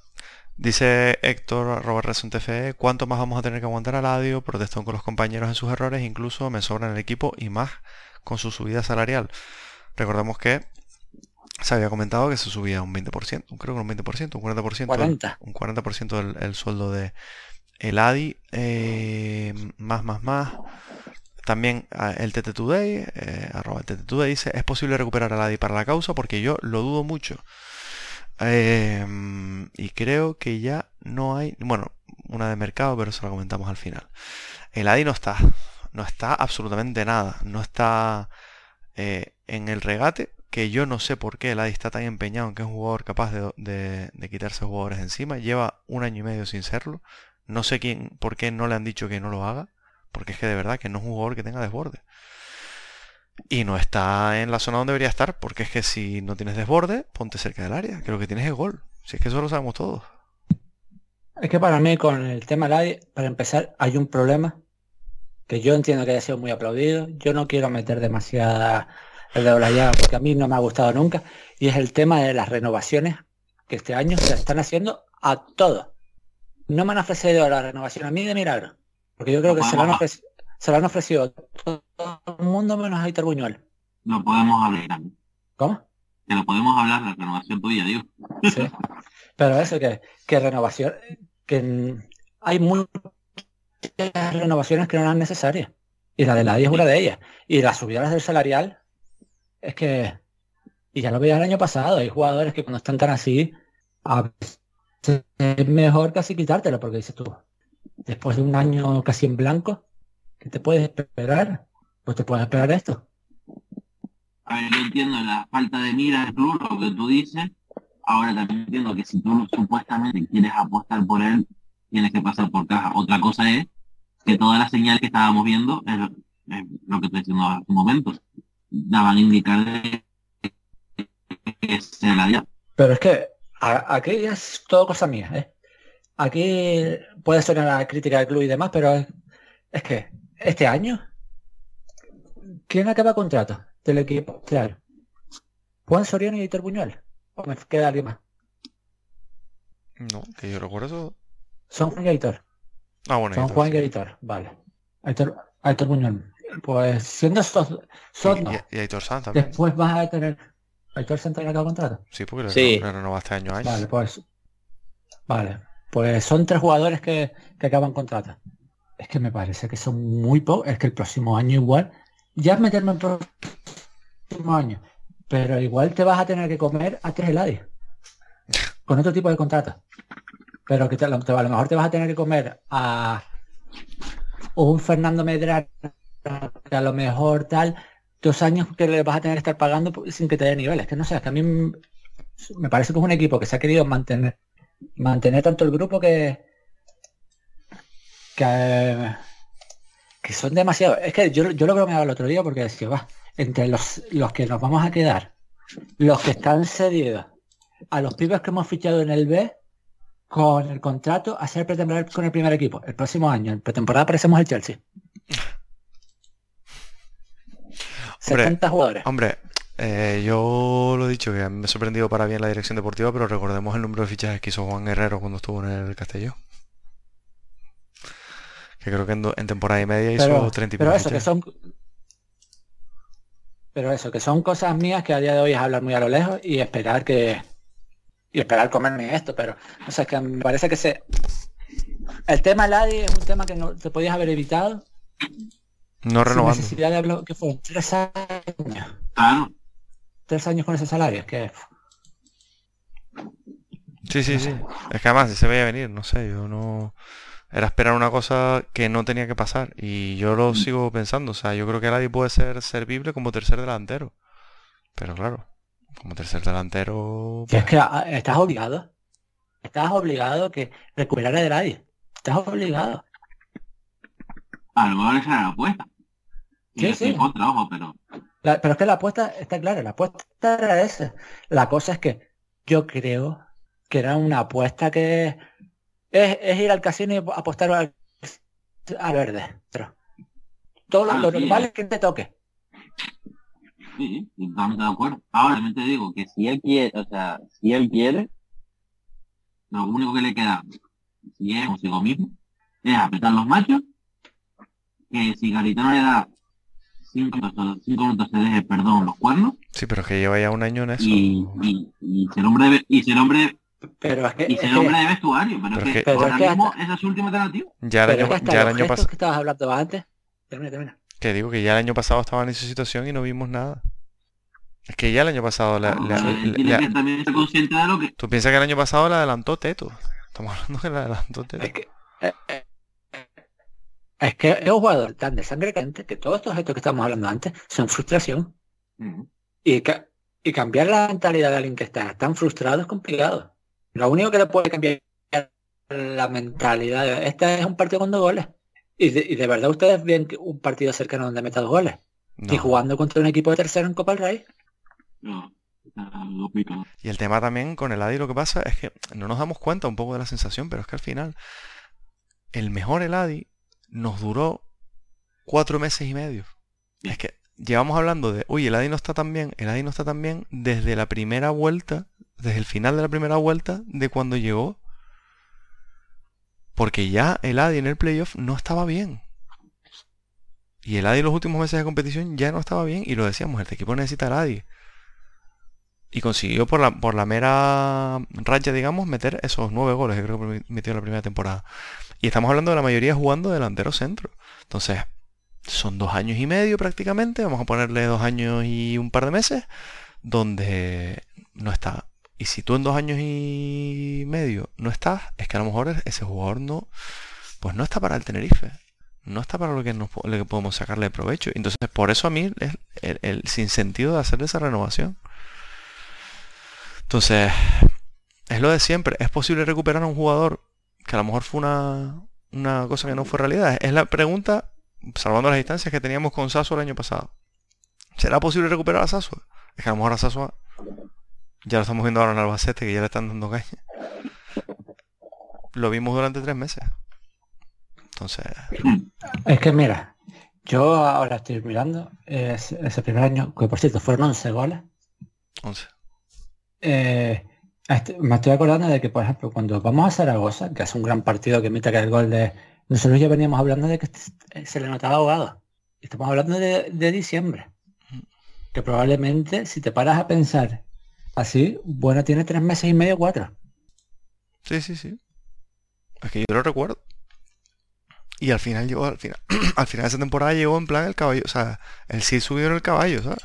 Dice Héctor TFE, ¿cuánto más vamos a tener que aguantar al audio? Protestó con los compañeros en sus errores, incluso me sobran el equipo y más con su subida salarial. Recordemos que se había comentado que se subía un 20%, creo que un 20%, un 40%, 40. un 40% el, sueldo de el ADI, eh, más, más, más. También ah, el TT Today, eh, arroba el TT Today dice, es posible recuperar al ADI para la causa porque yo lo dudo mucho. Em, y creo que ya no hay, bueno, una de mercado, pero eso lo comentamos al final. El ADI no está, no está absolutamente nada, no está eh, en el regate, que yo no sé por qué el Adi está tan empeñado en que es un jugador capaz de, quitarse jugadores encima. Lleva un año y medio sin serlo. No sé quién, por qué no le han dicho que no lo haga. Porque es que de verdad que no es un jugador que tenga desborde. Y no está en la zona donde debería estar. Porque es que si no tienes desborde, ponte cerca del área. Que lo que tienes es gol. Si es que eso lo sabemos todos. Es que para mí con el tema del Adi, para empezar, hay un problema. Que yo entiendo que haya sido muy aplaudido. Yo no quiero meter demasiada el de Olaya, porque a mí no me ha gustado nunca, y es el tema de las renovaciones que este año se están haciendo a todos. No me han ofrecido la renovación a mí de milagro, porque yo creo que se la han, ofrecido, se han ofrecido todo el mundo menos a Aitor Buñuel. No podemos hablar. ¿Cómo? Que lo podemos hablar, la renovación tuya, digo. Sí. Pero eso que, que renovación, que hay muchas renovaciones que no eran necesarias. Y la de la es una de ellas. Y las subidas del salarial es que, y ya lo veía el año pasado, hay jugadores que cuando están tan así, es mejor casi quitártelo, porque dices tú, después de un año casi en blanco, ¿Qué te puedes esperar? Pues te puedes esperar esto. A ver, yo entiendo la falta de mira del club, lo que tú dices. Ahora también entiendo que si tú supuestamente quieres apostar por él, tienes que pasar por caja. Otra cosa es que todas las señales que estábamos viendo es lo que estoy diciendo hace un momento. Daban a indicar de que se la dio. Pero es que a- aquí es todo cosa mía, ¿eh? Aquí puede sonar la crítica del club y demás, pero es, es que este año, ¿quién acaba contrato del equipo? Claro. Juan Soriano y Héctor Buñuel. ¿O me queda alguien más? No, que yo recuerdo eso. Son Juan y Héctor. Ah, bueno, Son Juan sí. y Héctor, vale. Héctor Buñuel. Pues siendo esos, son no. Y, y Aitor Sanz también. Después vas a tener. ¿Héctor Santos acaba contrato? Sí, porque Sí. le renovó este año a año. Vale, pues. Vale. Pues son tres jugadores que, que acaban contrato. Es que me parece que son muy pocos. Es que el próximo año igual. Ya es meterme en el próximo año. Pero igual te vas a tener que comer a tres Eladi. Con otro tipo de contrato. Pero que te- te- a lo mejor te vas a tener que comer a un Fernando Medrano que a lo mejor tal dos años que le vas a tener que estar pagando sin que te dé niveles. Que no sé, que a mí me parece que es un equipo que se ha querido mantener mantener tanto el grupo que que, son demasiado es que yo, yo lo bromeaba el otro día porque decía va entre los los que nos vamos a quedar los que están cedidos a los pibes que hemos fichado en el B con el contrato a ser pretemporada con el primer equipo el próximo año en pretemporada parecemos el Chelsea 70 jugadores. Hombre, eh, yo lo he dicho que me ha sorprendido para bien la dirección deportiva, pero recordemos el número de fichajes que hizo Juan Guerrero cuando estuvo en el Castelló. Que creo que en, do- en temporada y media hizo pero, 30 y pero eso que son pero eso que son cosas mías que a día de hoy es hablar muy a lo lejos y esperar que y esperar comerme esto pero o sea que me parece que se el tema Ladi es un tema que no te podías haber evitado No sin renovando. necesidad de hablar que fueron tres años Claro, tres años con ese salario es que Sí, sí, sí. Es que además se veía venir, no sé, yo no... Era esperar una cosa que no tenía que pasar. Y yo lo sigo pensando. O sea, yo creo que nadie puede ser servible como tercer delantero. Pero claro, como tercer delantero... es pues, que ah, estás obligado estás obligado que recuperar a Ladi estás obligado a lo mejor esa era la apuesta. Y Sí, sí. contra, ojo, pero La- pero es que la apuesta está clara, la apuesta era esa. La cosa es que yo creo que era una apuesta que es, es ir al casino y apostar al, al verde. Todo lo, Ah, lo sí, normal es que te toque. sí, sí, totalmente de acuerdo. Ahora también te digo que si él quiere, o sea, si él quiere, lo único que le queda, si es consigo mismo, es apretar los machos, que si Garitano le da cinco minutos, cinco minutos se deje, perdón, los cuernos, Sí, pero es que lleva ya un año en eso. y, y, y ser hombre de, y ser hombre, Pero es que, y es ser que- hombre de vestuario, pero, Pero es que, que- Pero ahora es que mismo hasta- esa es su última alternativa. Ya el año, ya el año pasado... que estabas hablando antes. Termina, termina. Que digo que ya el año pasado estaba en esa situación y no vimos nada. Es que ya el año pasado la- O la- sea, la- él tiene la- que también ser consciente de lo que, Tú piensas que el año pasado le adelantó Teto. Estamos hablando que le adelantó Teto. Es que, eh, eh, es que es un jugador tan de sangre caliente que todos estos gestos que estamos hablando antes son frustración. Y, ca- y cambiar la mentalidad de alguien que está tan frustrado es complicado. Lo único que le puede cambiar la mentalidad, de- este es un partido con dos goles. Y de, y de verdad ustedes ven que un partido cercano donde meta dos goles. No. Y jugando contra un equipo de tercero en Copa del Rey. No. Y el tema también con el Adi lo que pasa es que no nos damos cuenta un poco de la sensación, pero es que al final el mejor Eladi nos duró cuatro meses y medio. Es que llevamos hablando de, oye, el Adi no está tan bien, el Adi no está tan bien desde la primera vuelta, desde el final de la primera vuelta de cuando llegó. Porque ya el Adi en el playoff no estaba bien. Y el Adi en los últimos meses de competición ya no estaba bien. Y lo decíamos, este equipo necesita al Adi. Y consiguió por la, por la mera racha, digamos, meter esos nueve goles que creo que metió en la primera temporada. Y estamos hablando de la mayoría jugando delantero centro. Entonces, son dos años y medio prácticamente, vamos a ponerle dos años y un par de meses, donde no está. Y si tú en dos años y medio no estás, es que a lo mejor ese jugador no, pues no está para el Tenerife. no está para lo que, lo que podemos sacarle provecho. Entonces, por eso a mí es el, el sinsentido de hacer esa renovación. Entonces, es lo de siempre. ¿Es posible recuperar a un jugador que a lo mejor fue una, una cosa que no fue realidad? Es la pregunta, salvando las distancias que teníamos con Sasso el año pasado. ¿Será posible recuperar a Sasso? Es que a lo mejor a Sasso ya lo estamos viendo ahora en Albacete, que ya le están dando caña. Lo vimos durante tres meses. Entonces... Es que mira, yo ahora estoy mirando ese, primer año, que por cierto fueron 11 goles. 11. Eh, este, me estoy acordando de que, por ejemplo, cuando vamos a Zaragoza, que es un gran partido que imita que el gol de... Nosotros ya veníamos hablando de que se le notaba ahogado. Estamos hablando de, diciembre. Que probablemente, si te paras a pensar así, bueno, tiene tres meses y medio, cuatro. Sí, sí, sí. Es que yo lo recuerdo. Y al final llegó, al final, al final de esa temporada llegó en plan el caballo, o sea, el sí subió en el caballo, ¿sabes?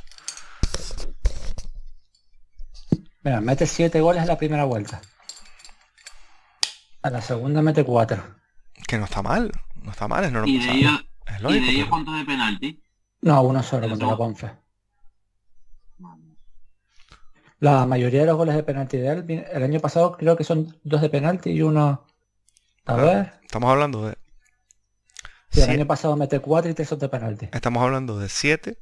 Mira, mete 7 goles en la primera vuelta. A la segunda mete 4. Que no está mal, no está mal, es normal. ¿Y de ella, es lógico, ¿y de cuántos de penalti? No, uno solo contra la Ponfe. La mayoría de los goles de penalti de él, el año pasado creo que son dos de penalti y uno... A ver. Estamos hablando de... Sí, el año pasado mete 4 y 3 son de penalti. Estamos hablando de 7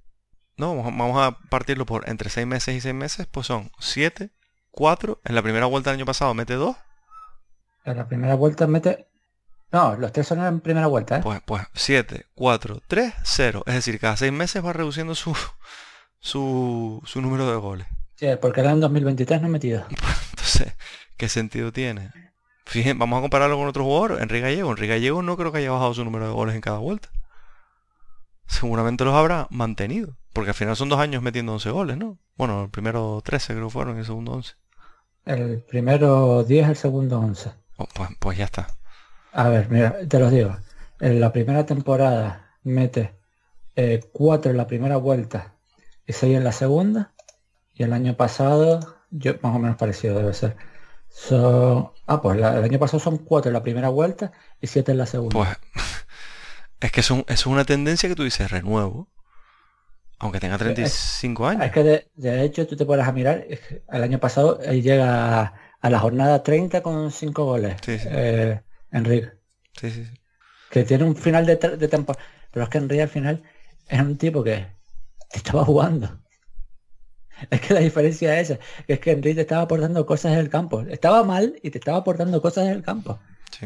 no, vamos a partirlo por entre 6 meses y 6 meses, pues son 7, 4. En la primera vuelta del año pasado mete 2. En la primera vuelta mete... No, los tres son en la primera vuelta, ¿eh? Pues, pues 7, 4, 3, 0. Es decir, cada 6 meses va reduciendo su, su, su número de goles. Sí, porque era en 2023 no metido. Entonces, ¿qué sentido tiene? Fíjense, vamos a compararlo con otro jugador, Enrique Gallego. Enrique Gallego no creo que haya bajado su número de goles en cada vuelta. Seguramente los habrá mantenido. Porque al final son dos años metiendo 11 goles, ¿no? Bueno, el primero 13 creo que fueron y el segundo 11. El primero 10, el segundo 11. pues, pues ya está. A ver, mira, te los digo. En la primera temporada mete 4 eh, en la primera vuelta y 6 en la segunda. Y el año pasado, yo más o menos parecido debe ser. Son, ah, pues el año pasado son 4 en la primera vuelta y 7 en la segunda. Pues es que es, es una tendencia que tú dices renuevo aunque tenga 35 años. Es que de, hecho tú te puedes a mirar, el año pasado él llega a, la jornada 30 con 5 goles. Sí, sí. Eh, Enrique. Sí, sí, Que tiene un final de, de temporada. Pero es que Enrique al final es un tipo que estaba jugando. Es que la diferencia es esa, que es que Enrique te estaba aportando cosas en el campo. Estaba mal y te estaba aportando cosas en el campo. Sí.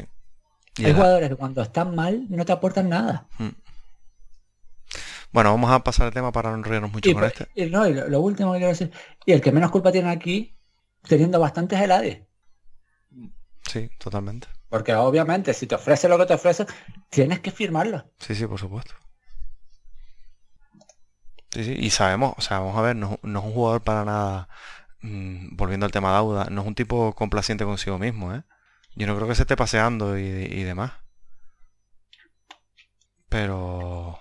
Hay jugadores que cuando están mal no te aportan nada. Mm. Bueno, vamos a pasar el tema para no enrollarnos mucho con este. Y, no, y lo, último que quiero decir, y el que menos culpa tiene aquí, teniendo bastantes helades. Sí, totalmente. Porque obviamente, si te ofrece lo que te ofrece, tienes que firmarlo. Sí, sí, por supuesto. Sí, sí, y sabemos, o sea, vamos a ver, no, es un jugador para nada, mm, volviendo al tema de Auda, no es un tipo complaciente consigo mismo, ¿eh? Yo no creo que se esté paseando y, y demás. Pero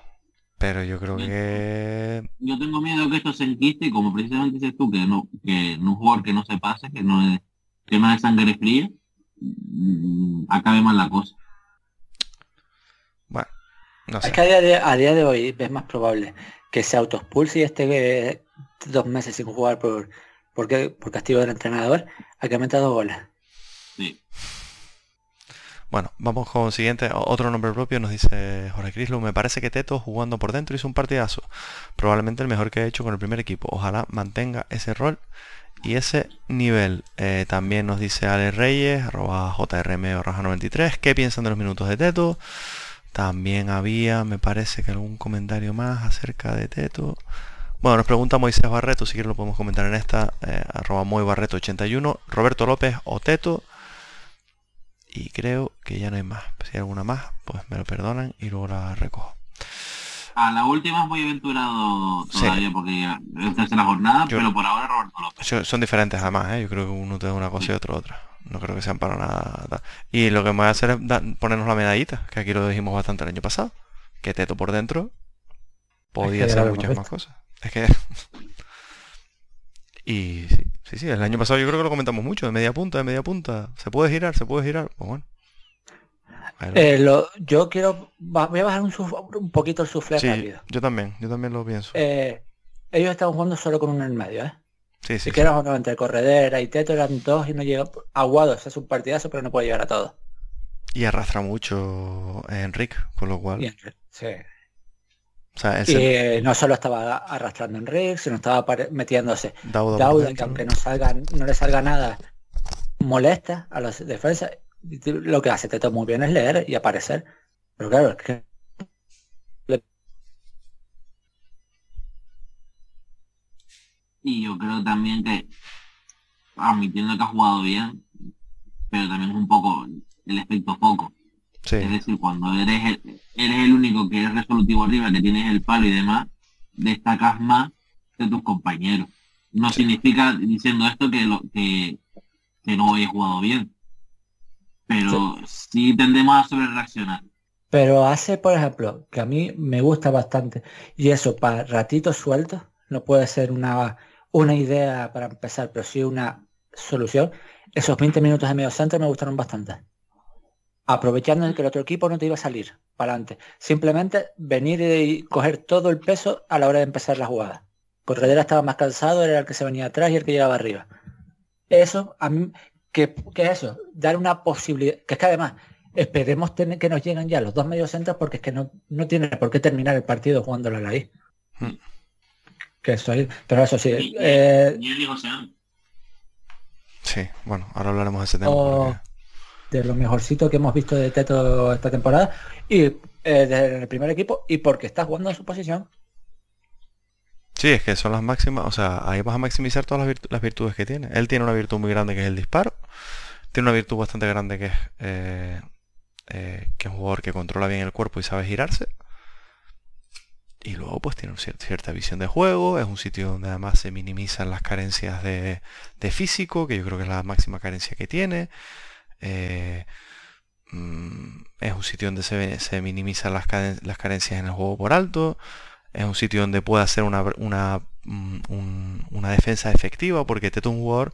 pero yo creo que... Yo tengo miedo que esto se enquiste, como precisamente dices tú, que no, que un jugador que no se pase, que no es, que no es sangre fría, mm, acabe mal la cosa. Bueno, no sé. Es que a día, de, hoy es más probable que se autoexpulse y esté dos meses sin jugar por, porque, por castigo del entrenador, a que meta dos goles. Sí. Bueno, vamos con siguiente. Otro nombre propio nos dice Jorge Crislo. Me parece que Teto jugando por dentro hizo un partidazo. Probablemente el mejor que ha hecho con el primer equipo. Ojalá mantenga ese rol y ese nivel. Eh, también nos dice Ale Reyes, arroba JRM 93. ¿Qué piensan de los minutos de Teto? También había, me parece que algún comentario más acerca de Teto. Bueno, nos pregunta Moisés Barreto, si quieren lo podemos comentar en esta, eh, arroba Moy Barreto 81. Roberto López o Teto. Y creo que ya no hay más. Si hay alguna más, pues me lo perdonan y luego la recojo. A la última es muy aventurado todavía porque esta es la jornada, pero por ahora Roberto López. Son diferentes además, ¿eh? yo creo que uno te da una cosa y otro otra. No creo que sean para nada. Y lo que me voy a hacer es ponernos la medallita, que aquí lo dijimos bastante el año pasado. Que Teto por dentro podía hacer muchas más cosas. Es que... y sí, Sí, sí, el año pasado yo creo que lo comentamos mucho, de media punta, de media punta. Se puede girar, se puede girar. Pues bueno. Eh, lo, yo quiero, voy a bajar un, un poquito el sufle sí, rápido. Yo también, yo también lo pienso. Eh, ellos estaban jugando solo con uno en medio, ¿eh? Sí, sí. Si quieres o no, entre Corredera y Teto eran dos y no llega. Aguado, es un partidazo, pero no puede llegar a todo. Y arrastra mucho Enrique, con lo cual. Y, sí. O sea, eh, no solo estaba arrastrando Enrique, sino estaba metiéndose Dauda, Dauda que aunque no salga, no le salga nada, molesta a los defensas. Lo que hace Teto muy bien es leer y aparecer. Pero claro, es que Y yo creo también que, admitiendo que ha jugado bien, pero también es un poco el efecto foco. Sí. Es decir, cuando eres el, eres el único que es resolutivo arriba, que tienes el palo y demás, destacas más de tus compañeros. No Sí. significa diciendo esto que, lo, que, que no hayas jugado bien. Pero sí, tendemos a sobre reaccionar. Pero hace, por ejemplo, que a mí me gusta bastante. Y eso, para ratitos sueltos, no puede ser una, una idea para empezar, pero sí una solución. Esos 20 minutos de medio centro me gustaron bastante. Aprovechando de que el otro equipo no te iba a salir para adelante. Simplemente venir y coger todo el peso a la hora de empezar la jugada. Corredera estaba más cansado, era el que se venía atrás y el que llegaba arriba. Eso, a mí, que, que eso, dar una posibilidad, que es que además, esperemos tener, que nos lleguen ya los dos mediocentros porque es que no, no tiene por qué terminar el partido jugándolo a la I. Hmm. Que eso ahí, pero eso sí, Y- eh, Sí, bueno, ahora hablaremos de ese tema. o porque- de lo mejorcito que hemos visto de Teto esta temporada y eh, desde el primer equipo y porque está jugando en su posición. Sí, es que son las máximas, o sea, ahí vas a maximizar todas las, virtu- las virtudes que tiene. Él tiene una virtud muy grande que es el disparo, tiene una virtud bastante grande que es eh, eh, que es un jugador que controla bien el cuerpo y sabe girarse. Y luego pues tiene cier- cierta visión de juego, es un sitio donde además se minimizan las carencias de físico, que yo creo que es la máxima carencia que tiene. Eh, mm, es un sitio donde se, se minimizan las, caren- las carencias en el juego por alto. Es un sitio donde puede hacer una, una, mm, un- una defensa efectiva, porque Teto es un jugador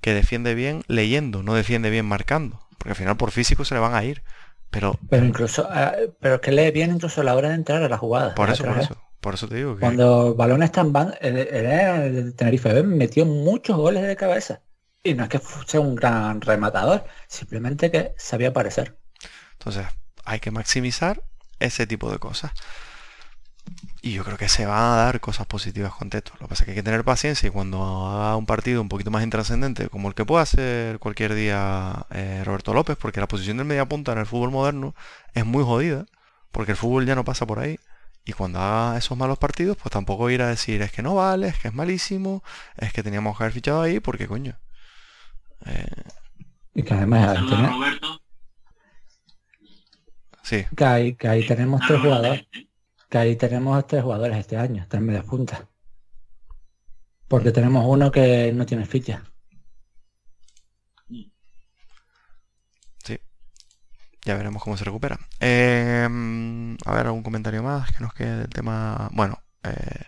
que defiende bien leyendo, no defiende bien marcando. Porque al final por físico se le van a ir. Pero Pero incluso, eh, pero es que lee bien incluso a la hora de entrar a la jugada. por eso, por ¿eh? eso, por eso te digo que Cuando el balón está en banda, el, el- el Tenerife metió muchos goles de cabeza. Y no es que fuese un gran rematador, simplemente que sabía aparecer. Entonces, hay que maximizar ese tipo de cosas. Y yo creo que se van a dar cosas positivas con Teto. Lo que pasa es que hay que tener paciencia y cuando haga un partido un poquito más intrascendente, como el que puede hacer cualquier día eh, Roberto López, porque la posición del mediapunta en el fútbol moderno es muy jodida, porque el fútbol ya no pasa por ahí. Y cuando haga esos malos partidos, pues tampoco ir a decir es que no vale, es que es malísimo, es que teníamos que haber fichado ahí, porque coño. Eh, Y que además tiene- Roberto. sí, que ahí, que ahí tenemos tres jugadores. Que ahí tenemos tres jugadores este año, tres medias puntas. Porque tenemos uno que no tiene ficha. Sí. Ya veremos cómo se recupera. Eh, a ver, algún comentario más que nos quede del tema. Bueno, eh,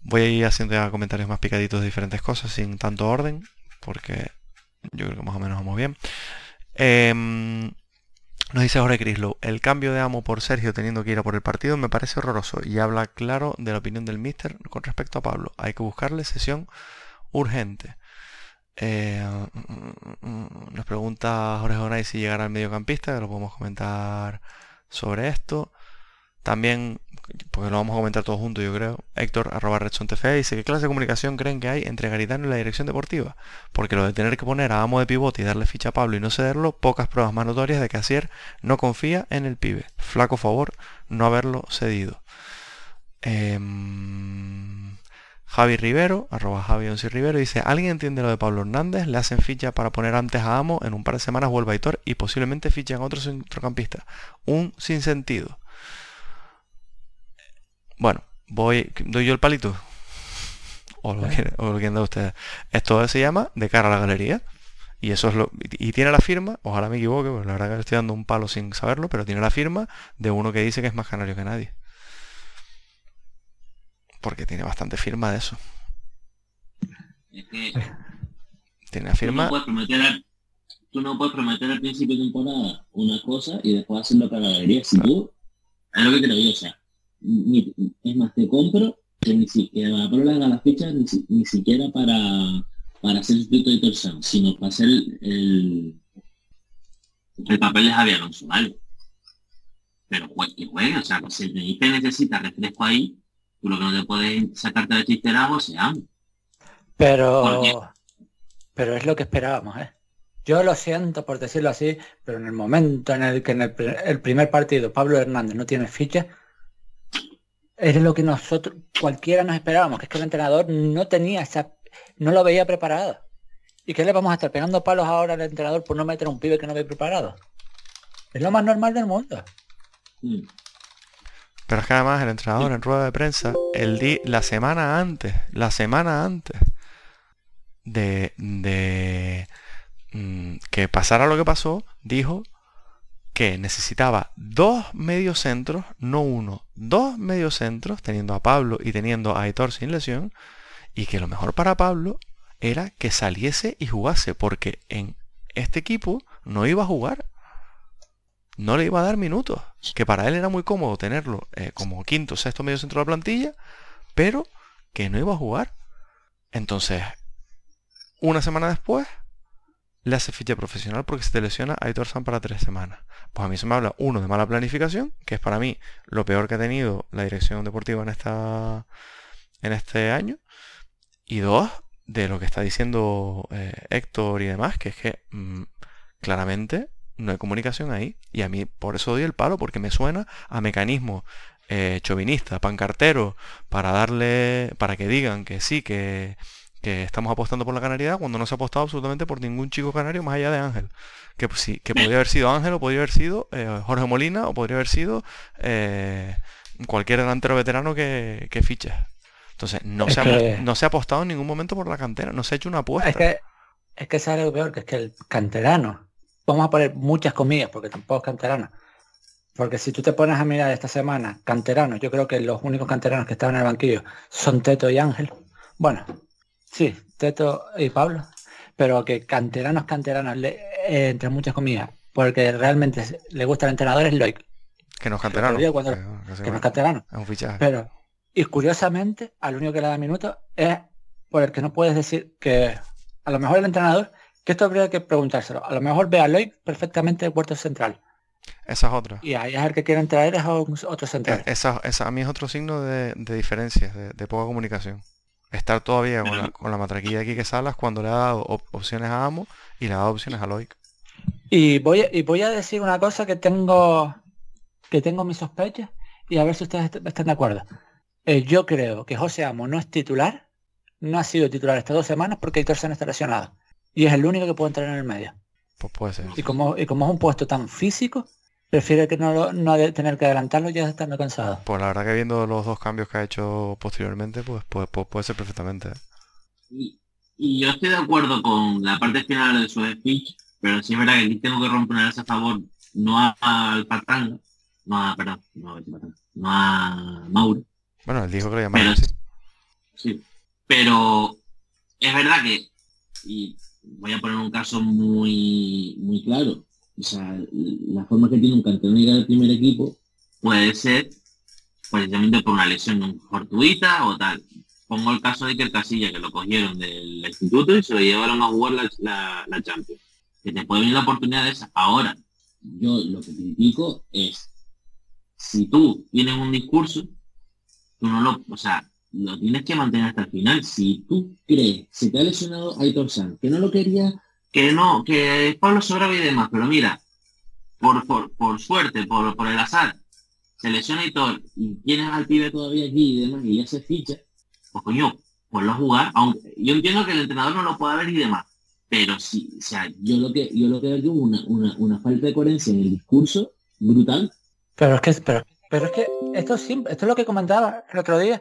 voy a ir haciendo ya comentarios más picaditos de diferentes cosas sin tanto orden, porque yo creo que más o menos vamos bien. Eh, nos dice Jorge Crislow, el cambio de amo por Sergio teniendo que ir a por el partido me parece horroroso y habla claro de la opinión del mister con respecto a Pablo. Hay que buscarle sesión urgente. Eh, nos pregunta Jorge Onay si llegará al mediocampista, que lo podemos comentar sobre esto. También, porque lo vamos a comentar todos juntos, yo creo. Héctor, arroba RedSonTFE, dice, ¿qué clase de comunicación creen que hay entre Garitano y la dirección deportiva? Porque lo de tener que poner a Amo de pivote y darle ficha a Pablo y no cederlo, pocas pruebas más notorias de que Asier no confía en el pibe. Flaco favor no haberlo cedido. Em, Javi Rivero, arroba Javi 11 Rivero, dice, ¿alguien entiende lo de Pablo Hernández? Le hacen ficha para poner antes a Amo, en un par de semanas vuelve a Hitor y posiblemente fichan a otro centrocampista. Un sinsentido. Bueno, voy, doy yo el palito. O lo, quiere- o lo dar ustedes. Esto se llama de cara a la galería. Y eso es lo. Y tiene la firma, ojalá me equivoque, porque la verdad que le estoy dando un palo sin saberlo, pero tiene la firma de uno que dice que es más canario que nadie. Porque tiene bastante firma de eso. Es que Tiene la tú firma. no prometer tú no puedes prometer al principio de temporada una cosa y después hacerlo para la galería. Si tú, es lo que creo yo, o sea, es más, te compro que ni siquiera para las fichas ni, siquiera para para ser sustituto de Torsan, sino para hacer el, el, papel de Javier Alonso, ¿vale? Pero que juegue, o sea, si el Tenerife necesita refresco ahí, tú lo que no te puedes sacarte de chisterago sea Pero, pero es lo que esperábamos, ¿eh? Yo lo siento por decirlo así, pero en el momento en el que en el, primer partido Pablo Hernández no tiene ficha, es lo que nosotros, cualquiera nos esperábamos, que es que el entrenador no tenía esa no lo veía preparado. ¿Y qué le vamos a estar pegando palos ahora al entrenador por no meter a un pibe que no ve preparado? Es lo más normal del mundo. Pero es que además el entrenador en rueda de prensa, el di la semana antes, la semana antes de, de mm, que pasara lo que pasó, dijo que necesitaba dos mediocentros, no uno, dos mediocentros, teniendo a Pablo y teniendo a Aitor sin lesión, y que lo mejor para Pablo era que saliese y jugase, porque en este equipo no iba a jugar. No le iba a dar minutos. Que para él era muy cómodo tenerlo eh, como quinto, sexto medio centro de la plantilla, pero que no iba a jugar. Entonces, una semana después, le hace ficha profesional porque se te lesiona a Aitor San para tres semanas. Pues a mí se me habla, uno, de mala planificación, que es para mí lo peor que ha tenido la dirección deportiva en, esta, en este año. Y dos, de lo que está diciendo eh, Héctor y demás, que es que mm, claramente no hay comunicación ahí. Y a mí por eso doy el palo, porque me suena a mecanismo eh, chauvinista, pancartero, para darle, para que digan que sí, que, estamos apostando por la canariedad, cuando no se ha apostado absolutamente por ningún chico canario más allá de Ángel. Que pues sí, que podría haber sido Ángel, o podría haber sido eh, Jorge Molina, o podría haber sido cualquier delantero veterano que, que fiche. Entonces, no, se ha, no se ha apostado en ningún momento por la cantera, no se ha hecho una apuesta. Es que, es que es algo peor, que es que el canterano, vamos a poner muchas comillas, porque tampoco es canterano. Porque si tú te pones a mirar esta semana, canteranos, yo creo que los únicos canteranos que estaban en el banquillo son Teto y Ángel. Bueno, sí, Teto y Pablo. Pero que canteranos, canteranos, eh, entre muchas comillas, porque realmente le gusta al entrenador es Loic. Que no es canterano. que, no es canterano. Es un fichaje. Pero y curiosamente, al único que le da minutos es por el que no puedes decir que a lo mejor el entrenador, que esto habría que preguntárselo, a lo mejor ve a Lloyd perfectamente el puerto central. Esa es otra. Y ahí es el que quieren traer es otro central. E-, esa, esa, a mí es otro signo de, de diferencia, de, poca comunicación. Estar todavía con la, con la matraquilla aquí que Salas cuando le ha dado opciones a Amo y le ha dado opciones a Loic. Y voy, y voy a decir una cosa que tengo que tengo mis sospechas y a ver si ustedes están de acuerdo. Eh, yo creo que José Amo no es titular, no ha sido titular estas dos semanas porque Héctor San está lesionado. Y es el único que puede entrar en el medio. Pues puede ser. Y como, y como es un puesto tan físico, prefiere que no, no tener que adelantarlo ya estando cansado. Pues la verdad que viendo los dos cambios que ha hecho posteriormente, pues, pues, pues puede ser perfectamente. ¿eh? Y, yo estoy de acuerdo con la parte final de su speech, pero sí es verdad que aquí tengo que romper a favor, no al Patán, no a, perdón, no, no a Mauro, bueno, él dijo que lo llamaron así. Sí, pero es verdad que, y voy a poner un caso muy, muy claro, o sea, la forma que tiene un llegar al primer equipo puede ser precisamente por una lesión fortuita o tal. Pongo el caso de el Casilla, que lo cogieron del instituto y se lo llevaron a jugar la, la, Champions. Que te puede venir la oportunidad de esa. Ahora, yo lo que critico es, si tú tienes un discurso tú no lo, o sea, lo tienes que mantener hasta el final. Si tú crees, si te ha lesionado Aitor San, que no lo quería, que no, que Pablo Sobraba y demás, pero mira, por, por, suerte, por, por el azar, se lesiona Aitor y tienes al pibe todavía aquí y demás, y ya se ficha, pues coño, ponlo a jugar, aunque yo entiendo que el entrenador no lo pueda ver y demás, pero sí, o sea, yo lo que yo lo que veo es una, una, una falta de coherencia en el discurso brutal. Pero es que, pero pero es que esto, esto es lo que comentaba el otro día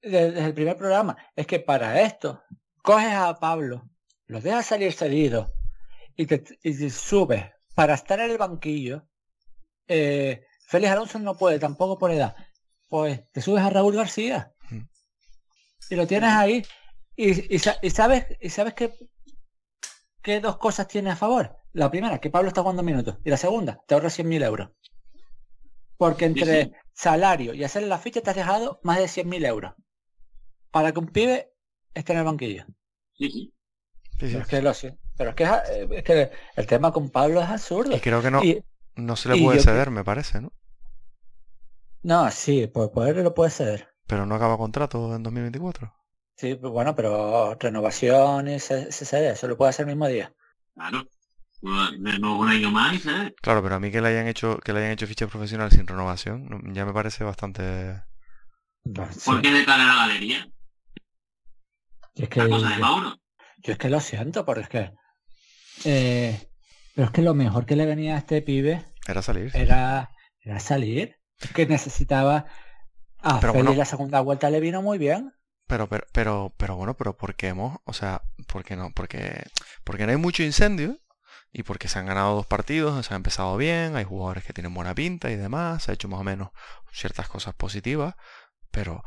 desde el primer programa. Es que para esto, coges a Pablo, lo dejas salir cedido y te, subes para estar en el banquillo. Eh, Félix Alonso no puede, tampoco por edad. Pues te subes a Raúl García y lo tienes ahí y, sabes y sabes que ¿qué dos cosas tiene a favor? La primera, que Pablo está jugando minutos. Y la segunda, te ahorras 100.000 euros. Porque entre sí. salario y hacerle la ficha te has dejado más de 100.000 euros. Para que un pibe esté en el banquillo. Sí, sí. Sí, sí. Pero es que lo sé. Pero es que, es, es que el tema con Pablo es absurdo. Y creo que no, Y- no se le puede que- ceder, me parece, ¿no? no, sí, por poder lo puede ceder. Pero no acaba contrato en 2024. Sí, pues bueno, pero renovaciones, se, se cede, eso lo puede hacer el mismo día. Claro. Un año más Claro, pero a mí que le hayan hecho que le hayan hecho ficha profesional sin renovación no- ya me parece bastante sí. ¿Por qué de cara a la galería? Es que La cosa de yo, Mauro. Yo es que lo siento, porque es que eh, pero es que lo mejor que le venía a este pibe era salir. era, era salir. Que necesitaba a Pero bueno. la segunda vuelta le vino muy bien. Pero, pero, pero, pero bueno, pero porque hemos, o sea, porque no, porque, porque no hay mucho incendio y porque se han ganado dos partidos, se ha empezado bien, hay jugadores que tienen buena pinta y demás, se ha hecho más o menos ciertas cosas positivas, pero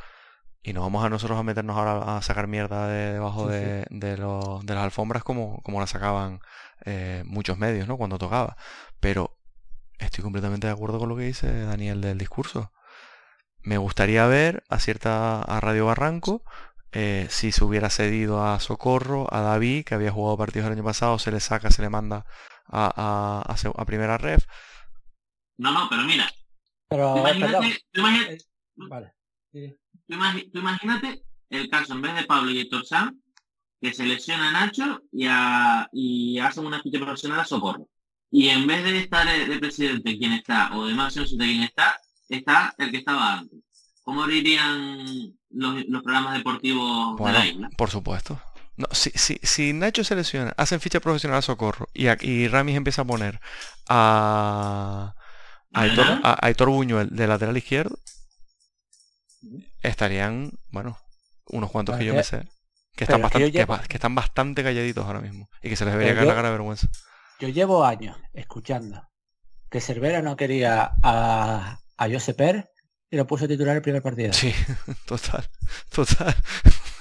y no vamos a nosotros a meternos ahora a sacar mierda de debajo Sí, sí. de, de, los- de las alfombras como, como la sacaban eh, muchos medios, ¿no? Cuando tocaba. Pero estoy completamente de acuerdo con lo que dice Daniel del discurso. Me gustaría ver a cierta a Radio Barranco eh, si se hubiera cedido a Socorro, a David, que había jugado partidos el año pasado, se le saca, se le manda a, a, a primera ref. No, no, pero mira, Pero, imagínate, eh, Vale. Sí. Tú imagínate el caso en vez de Pablo y Héctor Sanz, que se lesiona a Nacho y, a, y hacen una ficha profesional a Socorro. Y en vez de estar de presidente quien está, o de máximo de quien está, está el que estaba antes. ¿Cómo dirían los, los programas deportivos Bueno, de la isla? por supuesto. No, si, si, si Nacho se lesiona, hacen ficha profesional a Socorro y, a- y Ramis empieza a poner a, a, Aitor, ¿Verdad? a Aitor Buñuel de lateral izquierdo, estarían, bueno, unos cuantos Pero que yo me sé, que están, bastante, que, llevo- ba- que están bastante calladitos ahora mismo y que se les debería caer la yo- cara de vergüenza. Yo llevo años escuchando que Cervera no quería a, a Josep y lo puso titular el primer partido. Sí, total, total.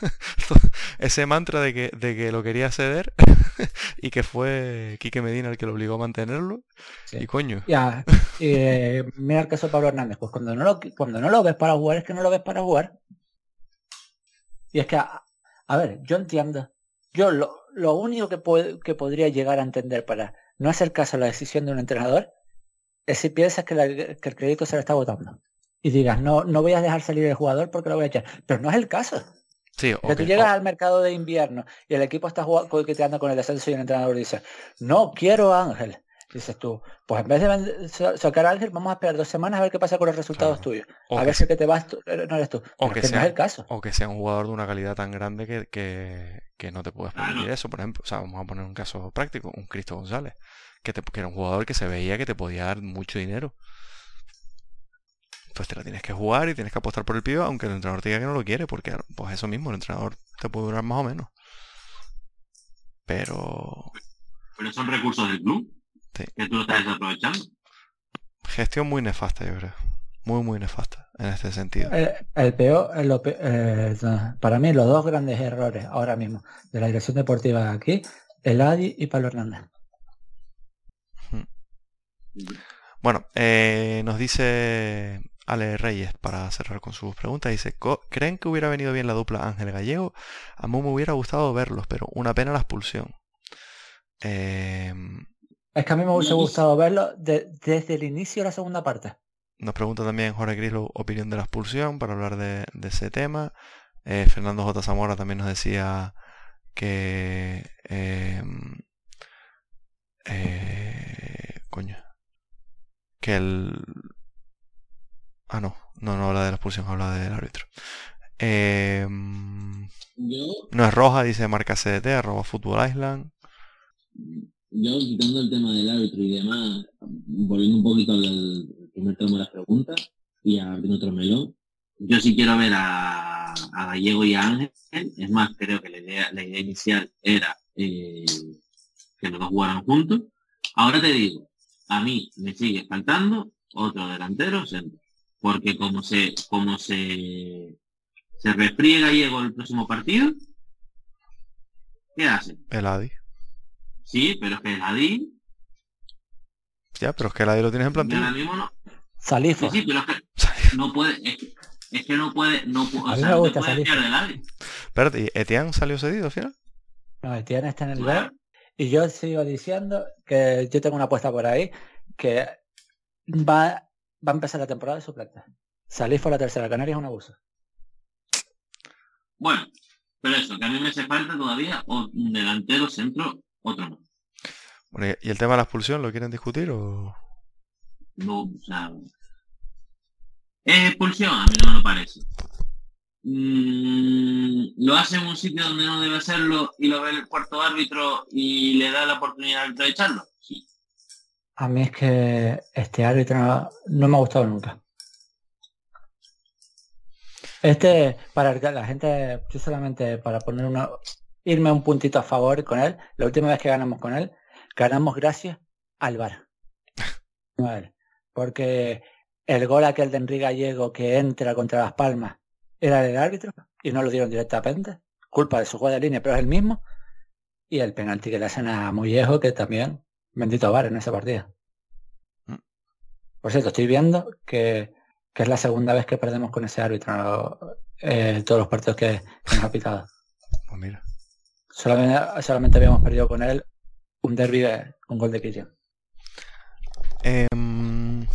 Ese mantra de que, de que lo quería ceder y que fue Quique Medina el que lo obligó a mantenerlo. Sí. Y coño, Ya, y, eh, mira el caso de Pablo Hernández, pues cuando no lo cuando no lo ves para jugar es que no lo ves para jugar. Y es que, a, a ver, yo entiendo. Yo lo, lo único que, puedo- que podría llegar a entender para no hacer caso a la decisión de un entrenador es si piensas que, la- que el crédito se lo está votando. Y digas, no, no voy a dejar salir el jugador porque lo voy a echar. Pero no es el caso. Sí, Que ok, tú llegas al mercado de invierno y el equipo está jugando, coqueteando con el descenso y el entrenador dice, no quiero a Ángel. Dices tú, pues en vez de sacar a Ángel, vamos a esperar dos semanas a ver qué pasa con los resultados Claro. tuyos. o a ver si que te vas tú- eh, no eres tú. o que que no sea- es el caso. o que sea un jugador de una calidad tan grande que, que, que no te puedes permitir Claro. eso, por ejemplo. O sea, vamos a poner un caso práctico, un Cristo González, que, te, que era un jugador que se veía que te podía dar mucho dinero. Pues te la tienes que jugar y tienes que apostar por el pibe, aunque el entrenador te diga que no lo quiere, porque pues eso mismo, el entrenador te puede durar más o menos. Pero Pero son recursos del club. Sí. Que tú lo estás desaprovechando. gestión muy nefasta, yo creo. Muy, muy nefasta en este sentido. Eh, el peor, eh, eh, para mí los dos grandes errores ahora mismo de la dirección deportiva aquí, el Adi y Pablo Hernández. Bueno, eh, nos dice Ale Reyes para cerrar con sus preguntas. Dice, "Co- ¿creen que hubiera venido bien la dupla Ángel Gallego? A mí me hubiera gustado verlos, pero una pena la expulsión. Eh, Es que a mí me hubiese gustado verlo de- desde el inicio de la segunda parte. nos pregunta también Jorge Grislo opinión de la expulsión para hablar de, de ese tema. Eh, Fernando J. Zamora también nos decía que... eh, eh, coño. Que el... Ah, no. No, no habla de la expulsión, habla del árbitro. Eh, no es roja, dice marca CDT, arroba Football Island. yo quitando el tema del árbitro y demás, volviendo un poquito al primer tema de las preguntas y abriendo otro melón, yo sí quiero ver a, a Gallego y a Ángel. Es más, creo que la idea, la idea inicial era eh, que los dos jugaran juntos. Ahora te digo, a mí me sigue faltando otro delantero centro. Porque como se, como se, se refríe Gallego el próximo partido, ¿qué hace? El Adi. Sí, pero es que la di. Ya, pero es que la lo tienes en plantilla. mismo no. Salifo. Sí, sí, pero es que no puede. Es que, es que no puede. No, pu- A o sea, me no gusta puedes salir. fiar de nadie. Espérate, ¿y Etienne salió cedido al final? No, Etienne está en el Claro. B. Y yo sigo diciendo que yo tengo una apuesta por ahí que va, va a empezar la temporada de suplente. Salifo la tercera, Canarias es un abuso. Bueno, pero eso, que a mí me hace falta todavía o un delantero centro, otro no. Bueno, ¿y el tema de la expulsión lo quieren discutir o...? No, o sea, es expulsión, a mí no me lo parece. Mm, lo hace en un sitio donde no debe hacerlo y lo ve el cuarto árbitro y le da la oportunidad de echarlo. A mí es que este árbitro no, me ha gustado nunca. Este, para la gente, yo solamente para poner una, irme un puntito a favor con él, la última vez que ganamos con él, ganamos gracias al VAR. Porque el gol aquel de Enrique Gallego que entra contra Las Palmas era del árbitro y no lo dieron directamente. Culpa de su juego de línea, pero es el mismo. Y el penalti que le hacen a Mollejo, que también, bendito VAR en esa partida. Mm. Por cierto, estoy viendo que, que es la segunda vez que perdemos con ese árbitro eh, todos los partidos que, que nos ha pitado. Pues mira. Solamente, solamente habíamos perdido con él un derby de- con gol de Kylian. Em,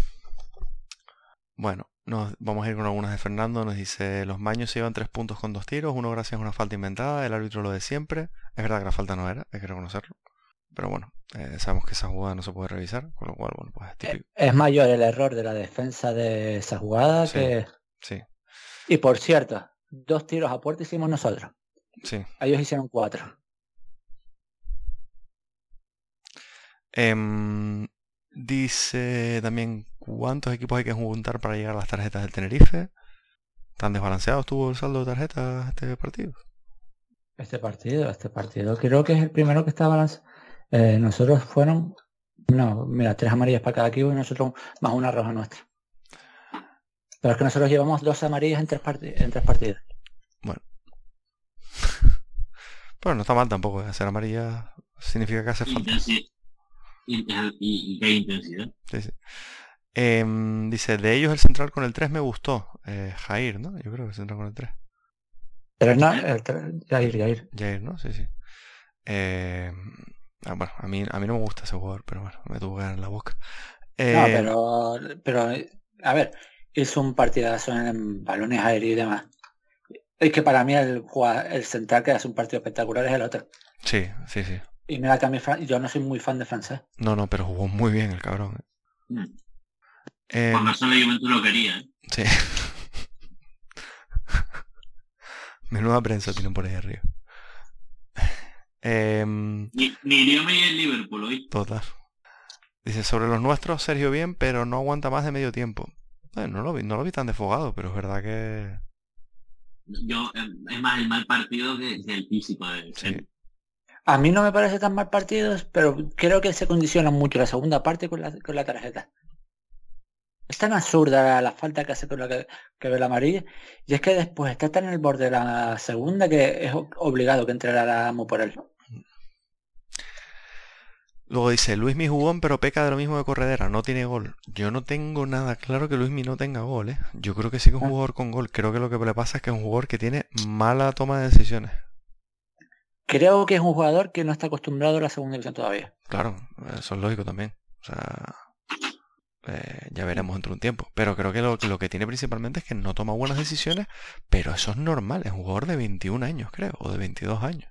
bueno, nos vamos a ir con algunas de Fernando. Nos dice, los maños se llevan tres puntos con dos tiros, uno gracias a una falta inventada, el árbitro lo de siempre. Es verdad que la falta no era, hay que reconocerlo. Pero bueno, eh, sabemos que esa jugada no se puede revisar, con lo cual, bueno, pues es Eh, típico. Es mayor el error de la defensa de esa jugada Sí. que... Sí, Y por cierto, dos tiros a puerta hicimos nosotros. sí. Ellos hicieron cuatro. Em, dice también cuántos equipos hay que juntar para llegar a las tarjetas del Tenerife. ¿Tan desbalanceado estuvo el saldo de tarjetas este partido? Este partido, este partido creo que es el primero que está balanceado. Eh, nosotros fueron, no, mira, tres amarillas para cada equipo y nosotros más una roja nuestra. Pero es que nosotros llevamos dos amarillas en tres, parti- en tres partidos. Pero no está mal tampoco, ¿eh? hacer amarilla significa que hace falta. Y, y, intensidad. Sí, sí. Em, dice, de ellos el central con el 3 me gustó. Eh, Jair, ¿no? Yo creo que el central con el 3. Pero no, el tre- Jair, Jair. Jair, ¿no? Sí, sí. Eh, ah, bueno, a mí, a mí no me gusta ese jugador, pero bueno, me tuvo que dar en la boca. No, Eh, pero, pero, a ver, hizo un partidazo en balones aéreos y demás. Es que para mí el, el central que hace un partido espectacular es el otro. Sí, sí, sí. Y mira que a mí Fran- yo no soy muy fan de francés. No, no, pero jugó muy bien el cabrón. ¿eh? Mm. Eh, Por razón la Juventus lo quería. ¿eh? sí. Menuda prensa tienen por ahí arriba. Em, Ni, ni yo me di el Liverpool hoy. Total. Dice, sobre los nuestros, Sergio bien, pero no aguanta más de medio tiempo. Eh, no, lo vi, no lo vi tan desfogado, pero es verdad que... Yo, eh, es más el mal partido que, que el físico de Sí. A mí no me parece tan mal partidos, pero creo que se condiciona mucho la segunda parte con la, con la tarjeta. Es tan absurda la, la falta que hace con la que, que ve la amarilla. Y es que después está tan en el borde de la segunda que es obligado que entre la amo por él. Luego dice, Luismi jugón, pero peca de lo mismo de corredera, no tiene gol. Yo no tengo nada claro que Luismi no tenga gol, ¿eh? Yo creo que sí que es un Ah. jugador con gol. Creo que lo que le pasa es que es un jugador que tiene mala toma de decisiones. Creo que es un jugador que no está acostumbrado a la segunda división todavía. Claro, eso es lógico también. O sea, eh, ya veremos dentro de un tiempo. Pero creo que lo, lo que tiene principalmente es que no toma buenas decisiones, pero eso es normal. Es un jugador de 21 años, creo, o de 22 años.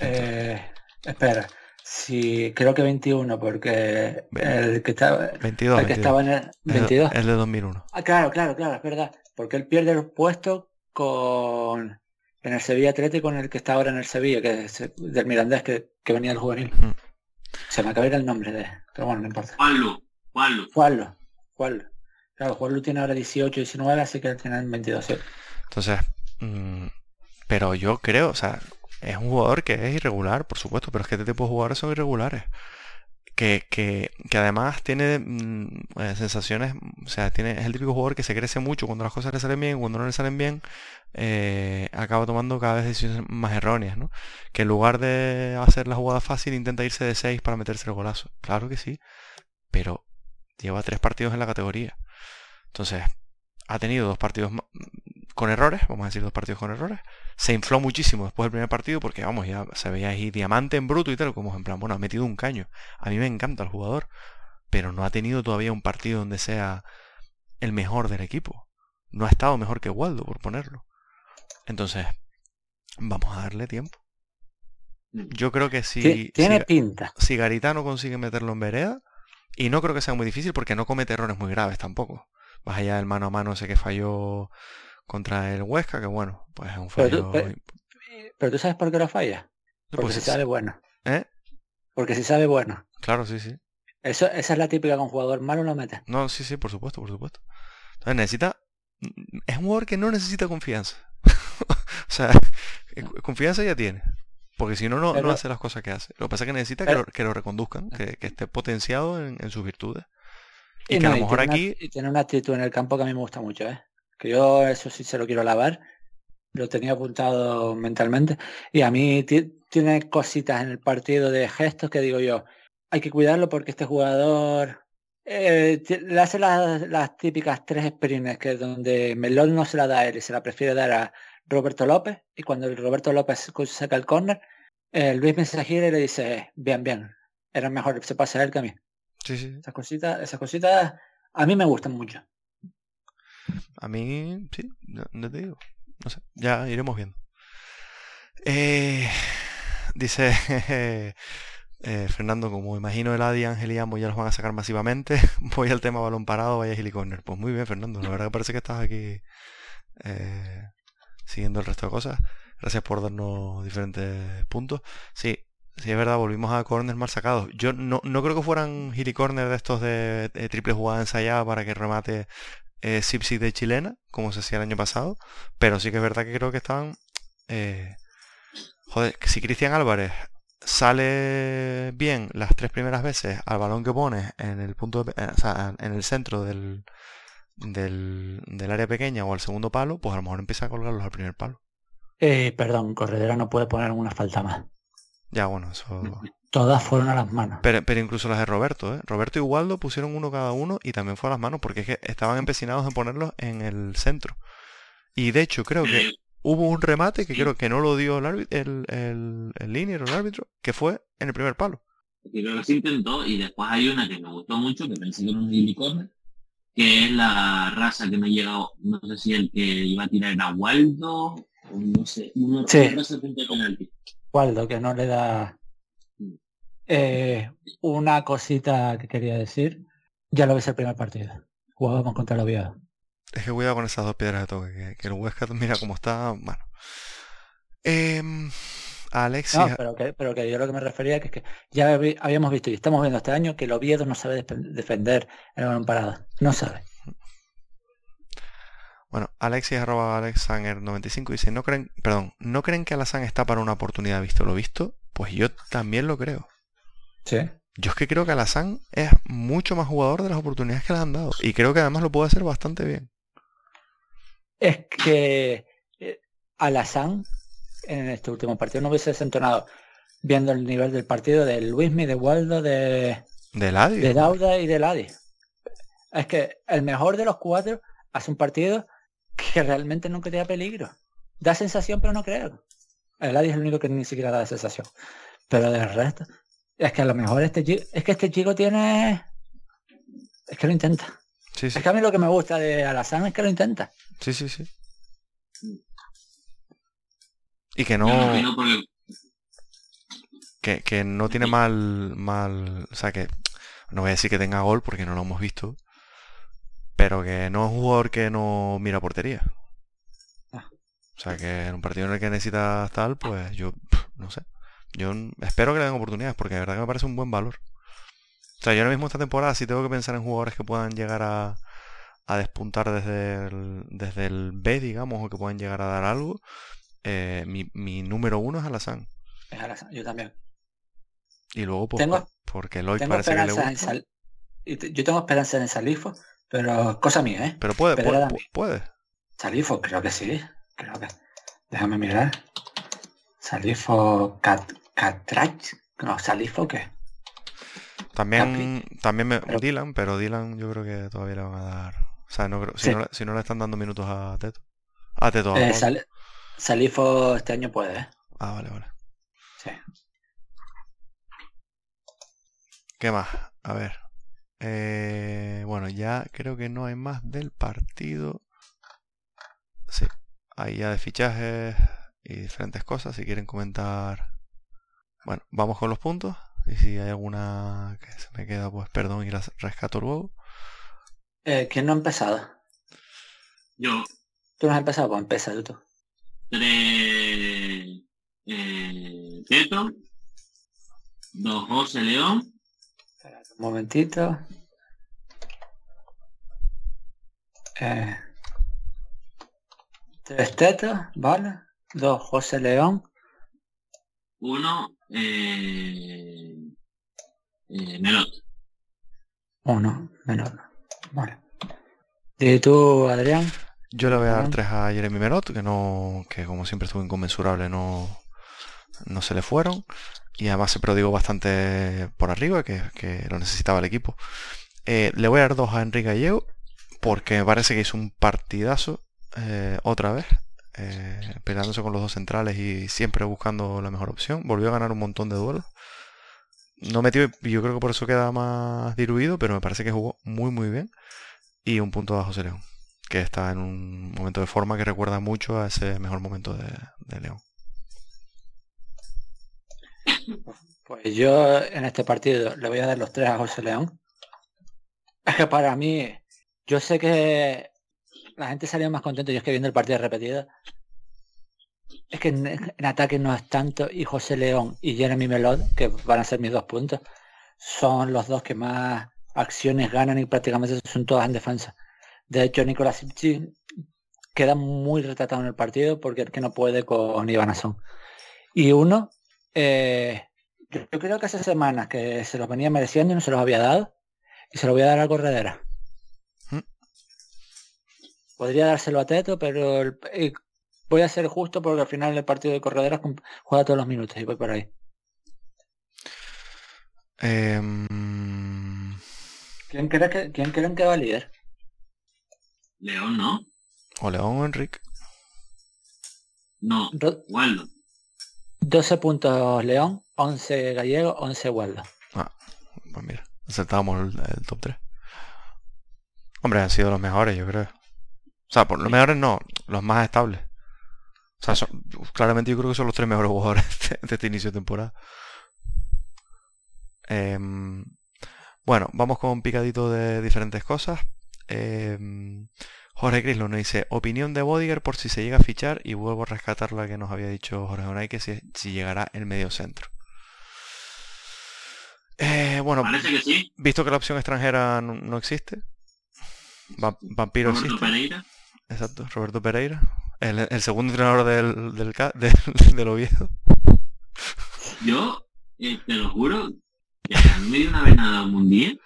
Eh, espera, si creo que 21, porque el que estaba, 22, el que 22. estaba en el Es- 22. Es de 2001. Ah, claro, claro, claro, es verdad. Porque él pierde el puesto con en el Sevilla Atlético con el que está ahora en el Sevilla, que es del Mirandés que, que venía del juvenil. Mm. Se me acaba de ir el nombre de. Pero bueno, no importa. Juanlu, Juanlu. Juanlo, Juanlo. Claro, Juanlo tiene ahora 18, 19, así que él tiene 22. sí. Entonces, mm, pero yo creo, o sea, es un jugador que es irregular, por supuesto, pero es que este tipo de jugadores son irregulares. que, que, que además tiene mm, eh, sensaciones, o sea, tiene, es el típico jugador que se crece mucho cuando las cosas le salen bien, cuando no le salen bien, eh, acaba tomando cada vez decisiones más erróneas, ¿no? Que en lugar de hacer la jugada fácil intenta irse de 6 para meterse el golazo. Claro que sí, pero lleva tres partidos en la categoría. Entonces, ha tenido dos partidos con errores, vamos a decir dos partidos con errores. Se infló muchísimo después del primer partido porque, vamos, ya se veía ahí diamante en bruto y tal, como en plan, bueno, ha metido un caño. A mí me encanta el jugador, pero no ha tenido todavía un partido donde sea el mejor del equipo. No ha estado mejor que Waldo, por ponerlo. Entonces, vamos a darle tiempo. Yo creo que si, tiene pinta. Si Garitano consigue meterlo en vereda, y no creo que sea muy difícil porque no comete errores muy graves tampoco. Más allá del mano a mano ese que falló contra el Huesca, que bueno, pues es un fallo. Pero tú, sabes por qué lo falla. Porque pues si sabe bueno. ¿Eh? Porque si sabe bueno. Claro, sí, sí. Eso, esa es la típica con jugador malo lo mete. No, sí, sí, por supuesto, por supuesto. Entonces necesita. Es un jugador que no necesita confianza. o sea, confianza ya tiene. Porque si no, no, hace las cosas que hace. Lo que pasa es que necesita que, lo, reconduzcan, que, esté potenciado en, sus virtudes. Y, que a lo mejor aquí... y tiene una actitud en el campo que a mí me gusta mucho, ¿eh? Que yo eso sí se lo quiero lavar. Lo tenía apuntado mentalmente. Y a mí tiene cositas en el partido de gestos que digo yo, hay que cuidarlo porque este jugador eh, le hace las, típicas tres experiencias que donde Melón no se la da a él y se la prefiere dar a Roberto López y cuando el Roberto López saca el córner, el Luis Mensajero le dice, bien, bien, era mejor se pase a él que a mí. Sí, sí. Esas cositas, esas cositas a mí me gustan mucho. A mí, sí, no, te digo. No sé, ya iremos viendo. Eh, dice eh, Fernando, como imagino el Adi, Ángel y Amo ya los van a sacar masivamente, voy al tema balón parado, vaya Gilicorner. Pues muy bien, Fernando. La verdad que parece que estás aquí eh, siguiendo el resto de cosas. Gracias por darnos diferentes puntos. Sí, sí es verdad, volvimos a corners mal sacados. Yo no, no creo que fueran corners de estos de, triple jugada ensayada para que remate eh, Sipsi de chilena, como se hacía el año pasado. Pero sí que es verdad que creo que estaban... Eh, joder, si Cristian Álvarez sale bien las tres primeras veces al balón que pone en el punto de, o sea, en el centro del, del, del, área pequeña o al segundo palo, pues a lo mejor empieza a colgarlos al primer palo. Eh, perdón, Corredera no puede poner una falta más. Ya, bueno, eso... Todas fueron a las manos. Pero, pero incluso las de Roberto, ¿eh? Roberto y Waldo pusieron uno cada uno y también fue a las manos porque es que estaban empecinados en ponerlos en el centro. Y de hecho creo que hubo un remate que creo que no lo dio el, el, el, el línea o el árbitro, que fue en el primer palo. creo que se intentó y después hay una que me gustó mucho, que pensé que era un unicornio, que es la raza que me ha llegado, no sé si el que iba a tirar era Waldo no sé, uno sí. Waldo, que no le da. Eh, una cosita que quería decir. Ya lo ves el primer partido. Jugábamos contra el Oviedo. Es que cuidado con esas dos piedras de toque, que, el Huesca mira cómo está, bueno. Eh, Alexia. No, pero que, pero que yo lo que me refería es que, ya habíamos visto y estamos viendo este año que el Oviedo no sabe defender el balón parado. No sabe. Bueno, Alexis arroba AlexSanger95 dice, ¿no creen, perdón, ¿no creen que Alazán está para una oportunidad visto lo visto? Pues yo también lo creo. Sí. Yo es que creo que Alazán es mucho más jugador de las oportunidades que le han dado. Y creo que además lo puede hacer bastante bien. Es que eh, Alazán en este último partido no hubiese desentonado viendo el nivel del partido de Luismi, de Waldo, de... De Ladi. De Dauda y de Ladi. Es que el mejor de los cuatro hace un partido que realmente no crea peligro. Da sensación, pero no creo. El Adi es el único que ni siquiera da sensación. Pero del resto, es que a lo mejor este chico, es que este chico tiene, es que lo intenta. Sí, sí. Es que a mí lo que me gusta de Alazán es que lo intenta. Sí, sí, sí. Y que no... Que, que no tiene mal, mal... O sea, que no voy a decir que tenga gol porque no lo hemos visto. Pero que no es un jugador que no mira portería. Ah. O sea que en un partido en el que necesitas tal, pues yo no sé. Yo espero que le den oportunidades porque de verdad que me parece un buen valor. O sea, yo ahora mismo esta temporada sí tengo que pensar en jugadores que puedan llegar a, a despuntar desde el, desde el B, digamos, o que puedan llegar a dar algo. Eh, mi, mi, número uno es Alazán. Es Alazán, yo también. Y luego, pues, Tengo- porque Lloyd Tengo parece que le en gusta. Sal... Yo tengo esperanza en Salifo, pero cosa mía, ¿eh? Pero puede, pero puede, puede. Salifo, creo que sí. Creo que. Déjame mirar. Salifo Cat Catrach. No, Salifo qué. También, también me, Pero- Dylan, pero Dylan yo creo que todavía le van a dar. O sea, no creo, si, Sí. no, le- si no le están dando minutos a Teto. A Teto. Eh. Sal- Salifo este año puede, ¿eh? Ah, vale, vale. Sí. ¿Qué más? A ver. Eh, bueno, ya creo que no hay más del partido. Sí. Ahí ya de fichajes y diferentes cosas. Si quieren comentar. Bueno, vamos con los puntos. Y si hay alguna que se me queda, pues perdón y las rescato luego. Eh, ¿Quién no ha empezado? Yo, ¿Tú no has empezado? Pues empieza tú. tres eh, Teto, dos José León, un momentito. Eh, tres tetos, ¿vale? Dos José León. uno eh, eh, Melot. Uno menor. Vale. ¿Y tú, Adrián? Yo le voy a dar Ujú. tres a Jeremy Merot, que no, que como siempre estuvo inconmensurable, no, no se le fueron. Y además se prodigó bastante por arriba, que, que lo necesitaba el equipo. Eh, le voy a dar dos a Enrique Gallego, porque me parece que hizo un partidazo eh, otra vez, eh, peleándose con los dos centrales y siempre buscando la mejor opción. Volvió a ganar un montón de duelos. No metió, yo creo que por eso queda más diluido, pero me parece que jugó muy muy bien. Y un punto a José León que está en un momento de forma que recuerda mucho a ese mejor momento de, de León. Pues yo en este partido le voy a dar los tres a José León. Es que para mí, yo sé que la gente salía más contento, yo es que viendo el partido repetido, es que en, ataque no es tanto y José León y Jeremy Melot, que van a ser mis dos puntos, son los dos que más acciones ganan y prácticamente son todas en defensa. De hecho, Nicolás Ipchi queda muy retratado en el partido porque es que no puede con Iván Asson. Y uno, eh, yo, yo creo que hace semanas que se los venía mereciendo y no se los había dado. Y se lo voy a dar a Corredera. Podría dárselo a Teto, pero el- eh, voy a ser justo porque al final el partido de Corredera cum- juega todos los minutos y voy por ahí. Em, ¿Quién creen que, quién creen que va líder? León, ¿no? o León o Enrique. No, Do- Waldo. 12 puntos León, 11 Gallego, 11 Waldo. Pues mira, acertábamos el, el top 3. Hombre, han sido los mejores, yo creo. O sea, por los mejores no, los más estables. O sea, son- claramente yo creo que son los tres mejores jugadores de, de este inicio de temporada. Em, bueno, vamos con un picadito de diferentes cosas. Em, Jorge Crislo nos dice, opinión de Bodiger por si se llega a fichar y vuelvo a rescatar la que nos había dicho Jorge Onay, que si, si llegará el medio centro. Eh, bueno, Parece que sí. visto que la opción extranjera no, no existe, Va- Vampiro Roberto existe. Pereira. Exacto, Roberto Pereira. El, el segundo entrenador del, del, del, del Oviedo. Yo, eh, te lo juro, que a mí me dio una vez nada un día.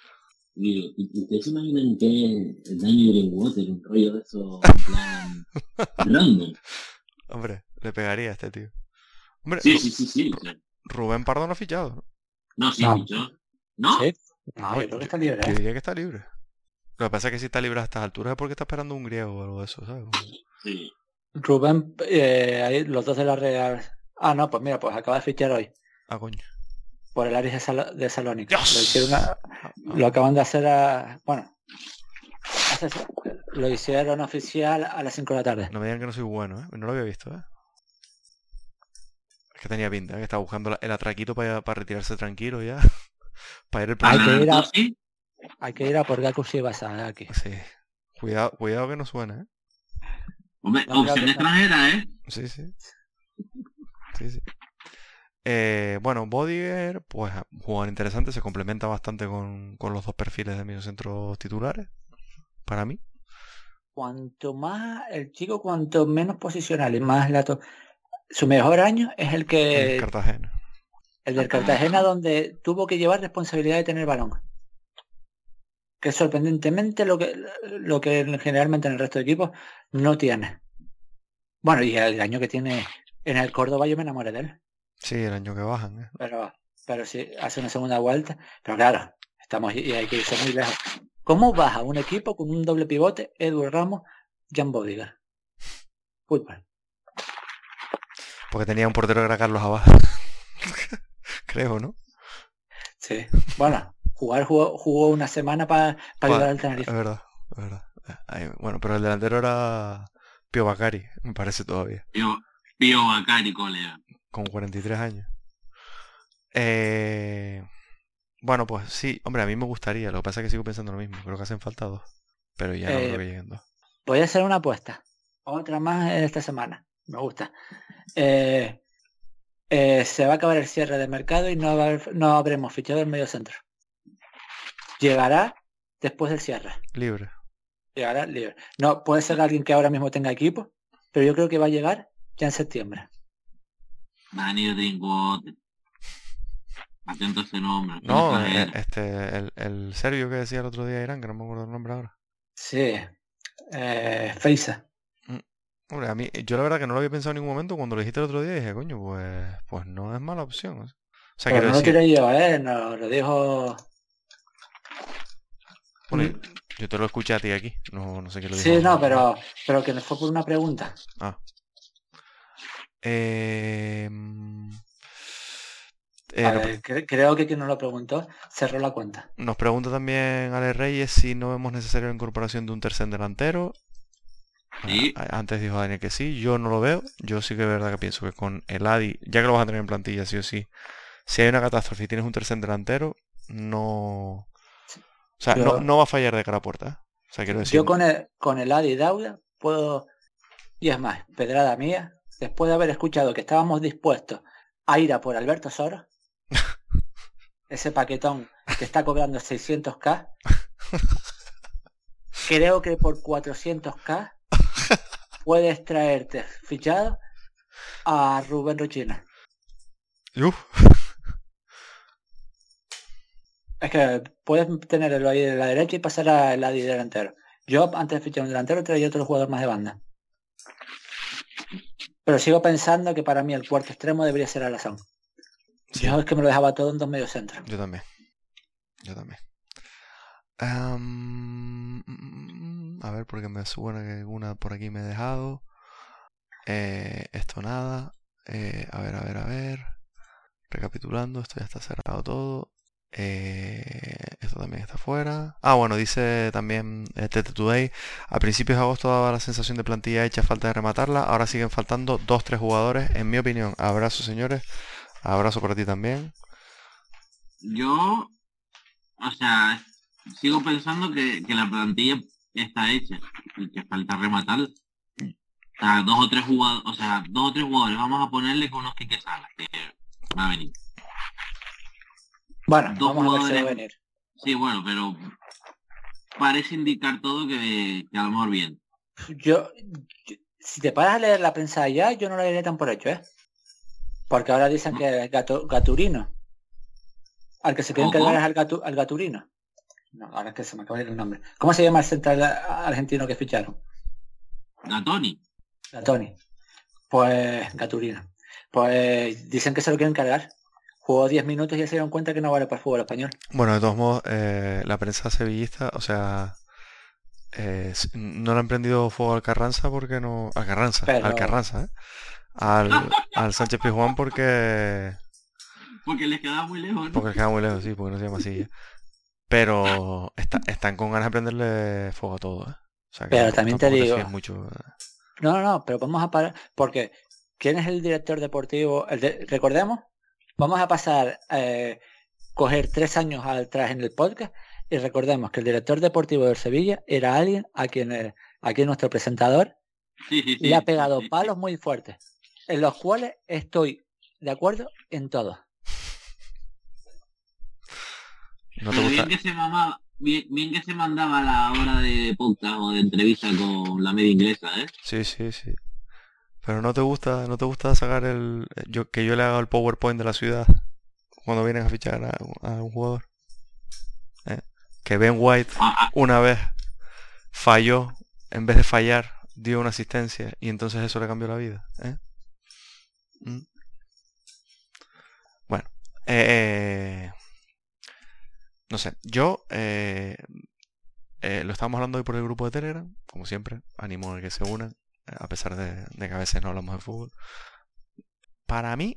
Digo, ¿y- y ¿ustedes se imaginan que el daño de Greenwater, un rollo de eso, en plan, random? Hombre, le pegaría a este tío. Hombre, Sí, sí, sí, sí. o sea, Rubén Pardo no ha fichado. ¿no? No, sí, No. fichó. ¿No? ¿Sí? No, yo creo que está libre. Yo ¿eh? diría que está libre. Lo que pasa es que si está libre a estas alturas es porque está esperando un griego o algo de eso, ¿sabes? Sí. Rubén, eh, ahí los dos de la Real. Ah, no, pues mira, pues acaba de fichar hoy Ah, coño. por el Aris de, Salo- de Salónica. Dios. Lo, hicieron a- lo acaban de hacer a. Bueno, hace- lo hicieron oficial a las 5 de la tarde. No me digan que no soy bueno, ¿eh? No lo había visto, ¿eh? Es que tenía pinta, ¿eh? que estaba buscando el atraquito para, para retirarse tranquilo ya. para ir el Hay primer- que ir a- ¿Sí? Hay que ir a por Gaku Shibasa aquí. Sí. Cuidado, cuidado que no suene, ¿eh? Hombre, No, opción extranjera, ¿eh? Sí, sí. Sí, sí. Eh, bueno, Bodiger, pues un jugador interesante, se complementa bastante con, con los dos perfiles de mediocentros titulares, para mí. Cuanto más el chico, cuanto menos posicional y más lato. Su mejor año es el que Cartagena. El del Cartagena donde tuvo que llevar responsabilidad de tener balón. Que sorprendentemente lo que lo que generalmente en el resto de equipos no tiene. Bueno, y el año que tiene en el Córdoba yo me enamoré de él. Sí, el año que bajan. ¿eh? Pero, pero sí, hace una segunda vuelta. Pero claro, estamos y hay que irse muy lejos. ¿Cómo baja un equipo con un doble pivote, Edward Ramos, Jan Bodiger? Fútbol. Porque tenía un portero que era Carlos Abad. Creo, ¿no? Sí. Bueno, jugar jugó, jugó una semana para Pa- ayudar al Es Tenerife. verdad, es verdad. Eh, ahí- bueno, pero el delantero era Pio Bacari, me parece todavía, Pío, Pío Bacari, colega. con 43 años. Eh, bueno, pues sí, hombre, a mí me gustaría, lo que pasa es que sigo pensando lo mismo, creo que hacen falta dos, pero ya no Eh, creo que lleguen dos. Voy a hacer una apuesta. Otra más esta semana. Me gusta. Eh, eh, se va a acabar el cierre de mercado y no, va no habremos fichado el medio centro. Llegará después del cierre. Libre. Llegará libre. No, puede ser alguien que ahora mismo tenga equipo, pero yo creo que va a llegar ya en septiembre. Daniel Trincote. Atento a ese nombre. No, eh, este, el, el serbio que decía el otro día Irán, que no me acuerdo el nombre ahora. Sí. Eh, Feisa. Hombre, a mí, yo la verdad que no lo había pensado en ningún momento, cuando lo dijiste el otro día dije, coño, pues, pues no es mala opción. O sea, Pero quiero no lo tiré yo, ¿eh? No, lo dijo... bueno, yo te lo escuché a ti aquí, no, no sé qué lo dijo. Sí, no, pero, pero que fue por una pregunta. Eh, mm, eh, A ver, cre- creo que quien nos lo preguntó cerró la cuenta. Nos pregunta también Ale Reyes si no vemos necesaria la incorporación de un tercer delantero. Sí. Ah, Antes dijo Daniel que sí, yo no lo veo. Yo sí que es verdad que pienso que con el Adi, ya que lo vas a tener en plantilla, sí o sí, si hay una catástrofe y tienes un tercer delantero, no... O sea, Yo- no, no va a fallar de cara a puerta. ¿eh? O sea, quiero decir, Yo con el, con el Adi Dauda puedo... Y es más, pedrada mía, después de haber escuchado que estábamos dispuestos a ir a por Alberto Soros, ese paquetón que está cobrando 600k, creo que por 400k puedes traerte fichado a Rubén Rochina. Uf, Es que puedes tenerlo ahí de la derecha y pasar al Adi delantero. Yo antes de fichar un delantero traía otro jugador más de banda. Pero sigo pensando que para mí el cuarto extremo debería ser Alazón. Sí. Yo es que me lo dejaba todo en dos medios centros. yo también. Yo también. Am, mm, a ver, porque me suena que alguna por aquí me he dejado. Eh, esto nada. Eh, a ver, a ver, a ver. Recapitulando, esto ya está cerrado todo. Eh, esto también está fuera. Ah, bueno, dice también eh, Today. A principios de agosto daba la sensación de plantilla hecha, falta de rematarla. Ahora siguen faltando dos, tres jugadores. En mi opinión, abrazo señores. Abrazo para ti también. Yo, o sea, sigo pensando que, que la plantilla está hecha y que falta rematar. O dos o tres jugadores, o sea, dos o tres jugadores, vamos a ponerle con unos que Salas, que va a venir. Bueno, Dos vamos a ver si va a jugadores. venir. Sí, bueno, pero parece indicar todo que, que a lo mejor bien. Yo, yo- si te paras a leer la prensa ya, yo no la leeré tan por hecho, ¿eh? Porque ahora dicen que es gato, Gaturino. Al que se ¿Cómo? cargar es al, Gatu- al Gaturino. No, ahora es que se me acaba de ir el nombre. ¿Cómo se llama el central argentino que ficharon? Gatoni. Gatoni. Pues Gaturino. Pues dicen que se lo quieren cargar. Jugó 10 minutos y ya se dieron cuenta que no vale para el fútbol español. Bueno, de todos modos, eh, la prensa sevillista, o sea, eh, no le han prendido fuego al Carranza porque no... Al Carranza, Pero- al Carranza, ¿eh? Al, al Sánchez Pizjuán porque... Porque les queda muy lejos, ¿no? Porque les queda muy lejos, sí, porque no se llama así. Pero está- están con ganas de prenderle fuego a todo, ¿eh? O sea, que Pero también te digo- mucho. ¿eh? No, no, no, pero vamos a parar. Porque, ¿quién es el director deportivo? El de- recordemos, vamos a pasar, eh, coger tres años atrás en el podcast y recordemos que el director deportivo del Sevilla era alguien a quien, eh, a quien nuestro presentador Sí, sí, sí. le ha pegado sí, sí. palos muy fuertes, en los cuales estoy de acuerdo en todo. ¿No te Pero gusta? bien que se mamaba, bien, bien que se mandaba la hora de podcast o de entrevista con la media inglesa, ¿eh? Sí, sí, sí. Pero no te gusta, no te gusta sacar el... Yo, que yo le haga el PowerPoint de la ciudad. cuando vienen a fichar a, a un jugador. ¿Eh? Que Ben White Ah, ah, una vez falló, en vez de fallar, dio una asistencia y entonces eso le cambió la vida. ¿eh? Mm. Bueno, eh, no sé, yo eh, eh, lo estamos hablando hoy por el grupo de Telegram, como siempre, animo a que se unan, eh, a pesar de, que a veces no hablamos de fútbol. Para mí,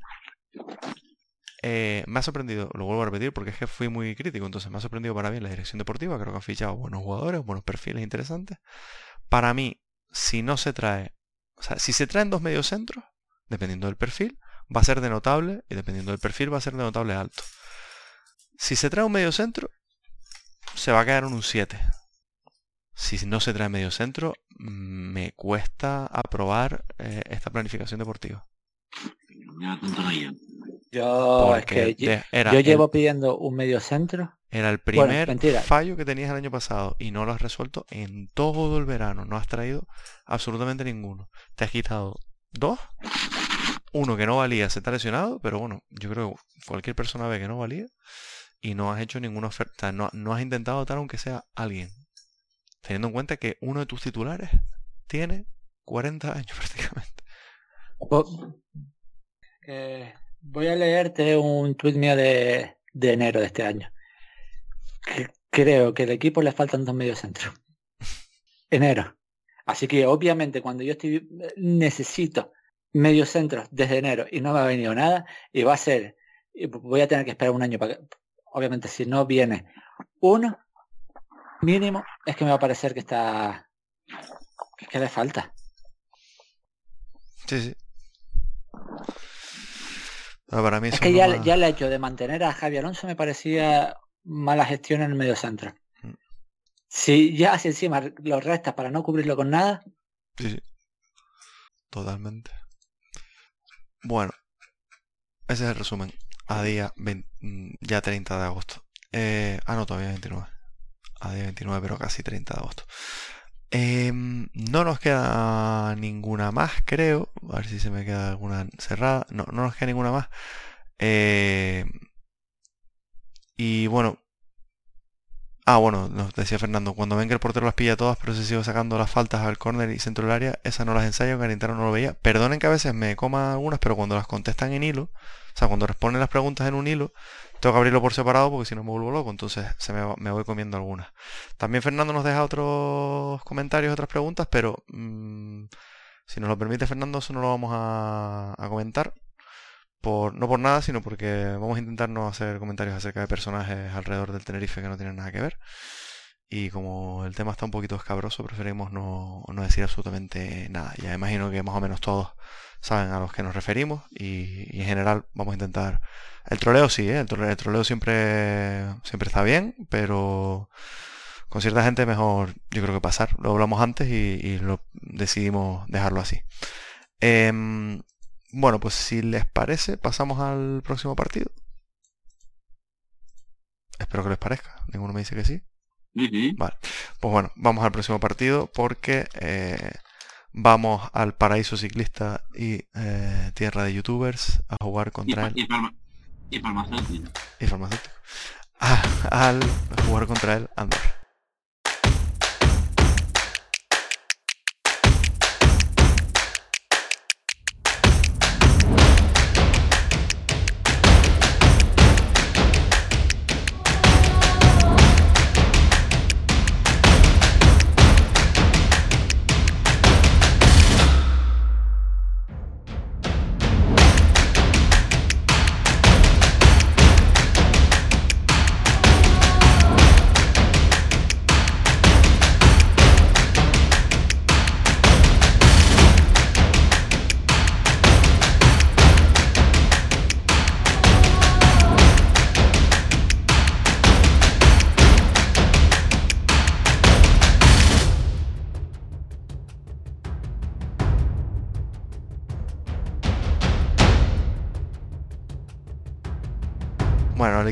eh, me ha sorprendido, lo vuelvo a repetir porque es que fui muy crítico, entonces me ha sorprendido para bien la dirección deportiva, creo que han fichado buenos jugadores, buenos perfiles interesantes. Para mí, si no se trae, o sea, si se traen dos mediocentros, dependiendo del perfil, va a ser de notable y dependiendo del perfil va a ser de notable alto. Si se trae un mediocentro, se va a quedar en un 7. Si no se trae mediocentro, mm, me cuesta aprobar eh, esta planificación deportiva. Yo, es Porque que yo, de- era yo el- llevo pidiendo un medio centro. Era el primer fallo que tenías el año pasado y no lo has resuelto en todo el verano. No has traído absolutamente ninguno. Te has quitado dos. Uno que no valía se te ha lesionado, pero bueno, yo creo que cualquier persona ve que no valía y no has hecho ninguna oferta. No, no has intentado dar aunque sea alguien. Teniendo en cuenta que uno de tus titulares tiene 40 años prácticamente. Vo- eh, voy a leerte un tuit mío de, de enero de este año. Que- creo que al equipo le faltan dos mediocentros. Enero. Así que obviamente cuando yo estoy necesito mediocentros desde enero y no me ha venido nada y va a ser y voy a tener que esperar un año para que obviamente si no viene uno mínimo es que me va a parecer que está que le falta. Sí, sí. Para mí Es que ya, el hecho de mantener a Javi Alonso me parecía mala gestión en el medio centro. Mm. Si ya si encima lo restas para no cubrirlo con nada, Sí, sí. Totalmente. Bueno, ese es el resumen. A día 20 mm, ya 30 de agosto. Eh, ah, no, todavía 29. A día 29, pero casi 30 de agosto. Em, no nos queda ninguna más, creo. A ver si se me queda alguna cerrada. No, no nos queda ninguna más. Eh, y bueno. Ah, bueno, nos decía Fernando, cuando ven que el portero las pilla todas, pero se sigue sacando las faltas al córner y centro del área, esas no las ensayo, Garintano no lo veía. Perdonen que a veces me coma algunas, pero cuando las contestan en hilo, o sea, cuando responden las preguntas en un hilo, tengo que abrirlo por separado porque si no me vuelvo loco, entonces se me, me voy comiendo algunas. También Fernando nos deja otros comentarios, otras preguntas, pero mm, si nos lo permite Fernando, eso no lo vamos a, a comentar. No por nada, sino porque vamos a intentar no hacer comentarios acerca de personajes alrededor del Tenerife que no tienen nada que ver. Y como el tema está un poquito escabroso, preferimos no, no decir absolutamente nada. Ya imagino que más o menos todos saben a los que nos referimos y, en general vamos a intentar... El troleo sí, ¿eh? el, troleo, siempre, siempre está bien, pero con cierta gente mejor yo creo que pasar. Lo hablamos antes y, y lo decidimos dejarlo así. Em, bueno, pues si les parece, pasamos al próximo partido. Espero que les parezca. Ninguno me dice que sí. Vale. Pues bueno, vamos al próximo partido porque eh, vamos al paraíso ciclista y eh, tierra de youtubers a jugar Y, contra él y, farma- y farmacéutico. y farmacéutico. A- al jugar contra él Andorra.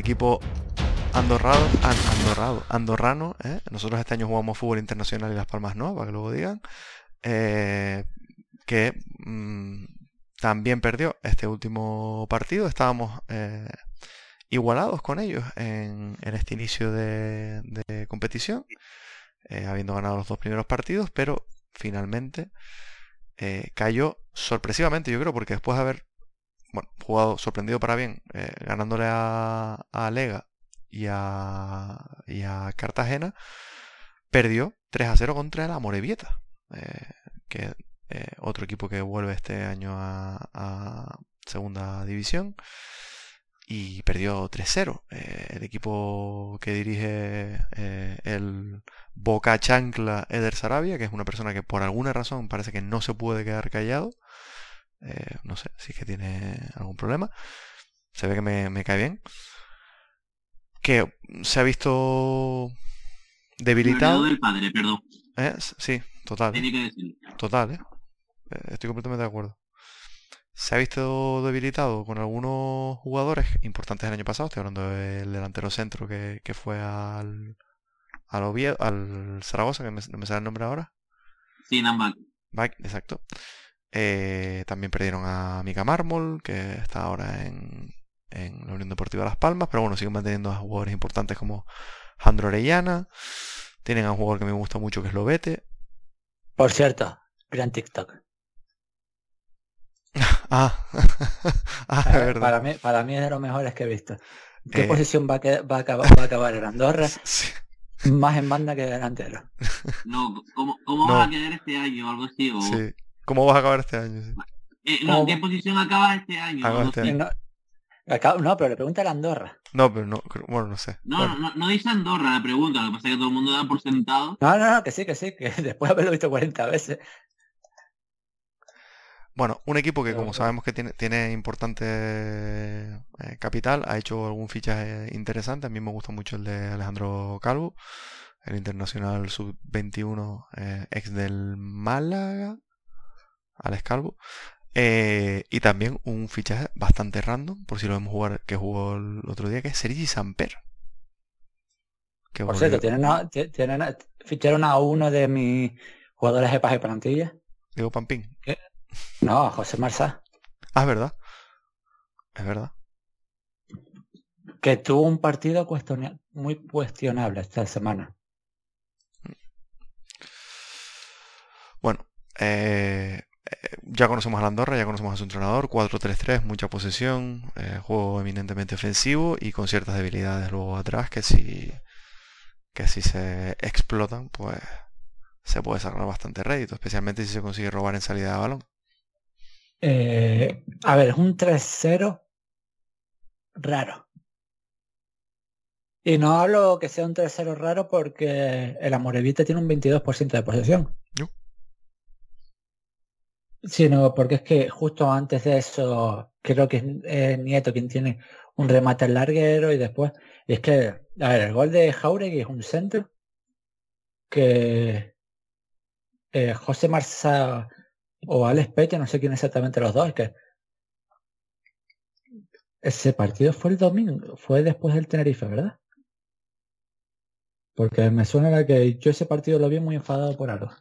Equipo andorrado, an- andorrado, andorrano, ¿eh? nosotros este año jugamos fútbol internacional y Las Palmas no, para que luego digan, eh, que mm, también perdió este último partido. Estábamos eh, igualados con ellos en, este inicio de, competición, habiendo ganado los dos primeros partidos, pero finalmente cayó sorpresivamente, yo creo, porque después de haber bueno, jugado sorprendido para bien, eh, ganándole a, a Lega y a, a Cartagena, perdió 3 a 0 contra la Morevieta, que es otro equipo que vuelve este año a segunda división y perdió 3-0. Eh, el equipo que dirige eh, el Boca Chancla Eder Sarabia, que es una persona que por alguna razón parece que no se puede quedar callado. Eh, no sé si es que tiene algún problema. Se ve que me, cae bien. Que se ha visto debilitado. del padre, perdón. Sí, total. Total, ¿eh? Estoy completamente de acuerdo se ha visto debilitado con algunos jugadores importantes el año pasado. Estoy hablando del delantero centro que, fue al, al, Oviedo, al Zaragoza, que me, no me sale el nombre ahora. Sí, Nambac. exacto. Eh, también perdieron a Mika Mármol, que está ahora en, en la Unión Deportiva Las Palmas, pero bueno, siguen manteniendo a jugadores importantes como Jandro Orellana. Tienen a un jugador que me gusta mucho que es Lobete. Por cierto, gran TikTok. Ah, ah verdad. Para mí, para mí es de los mejores que he visto. ¿Qué eh. posición va a, va, a acabar, va a acabar en Andorra? Más en banda que delantero. No, ¿cómo, cómo vas a quedar este año o algo así? O... Sí. ¿Cómo vas a acabar este año? Eh, no, ¿qué posición acaba este año? Este no, pero le pregunta a Andorra. No, pero no, bueno, no sé. No, no, no, dice Andorra la pregunta, lo que pasa es que todo el mundo da por sentado. No, no, no, que sí, que sí, que después de haberlo visto 40 veces, bueno, un equipo que como sabemos que tiene, tiene importante eh, capital, ha hecho algún fichaje interesante. A mí me gusta mucho el de Alejandro Calvo, el internacional sub-21 eh, ex del Málaga, Alex Calvo. Eh, y también un fichaje bastante random, por si lo vemos jugar, que jugó el otro día, que es Sergi Samper. por cierto, ¿tienen, ficharon a uno de mis jugadores de paje plantilla. Diego Pampín. ¿Qué? No, José Marza. Ah, es verdad. Es verdad. Que tuvo un partido muy cuestionable esta semana. Bueno, eh, eh, ya conocemos a la Andorra, ya conocemos a su entrenador, 4-3-3, mucha posesión, eh, juego eminentemente ofensivo y con ciertas debilidades luego atrás que si, que si se explotan, pues se puede sacar bastante rédito, especialmente si se consigue robar en salida de balón. Eh, a ver, es un 3-0 raro. Y no hablo que sea un 3-0 raro porque el Amorevita tiene un 22% de posesión. Sino porque es que justo antes de eso, creo que es Nieto quien tiene un remate larguero y después. es que, a ver, el gol de Jauregui es un centro que eh, José Marza o Alex Peche, no sé quién exactamente los dos, es que ese partido fue el domingo, fue después del Tenerife, ¿verdad? Porque me suena que yo ese partido lo vi muy enfadado por algo.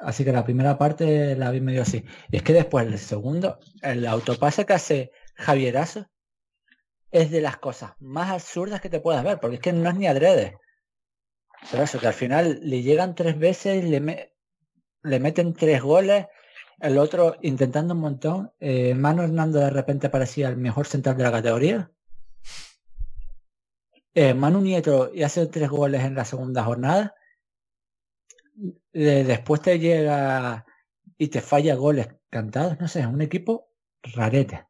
Así que la primera parte la vi medio así. Y es que después el segundo, el autopase que hace Javierazo es de las cosas más absurdas que te puedas ver, porque es que no es ni adrede. Pero eso, que al final le llegan tres veces le, le meten tres goles, el otro intentando un montón. Eh, Manu Hernando de repente parecía el mejor central de la categoría. Eh, Manu Nieto y hace tres goles en la segunda jornada. Después te llega y te falla goles cantados. No sé, es un equipo rarete.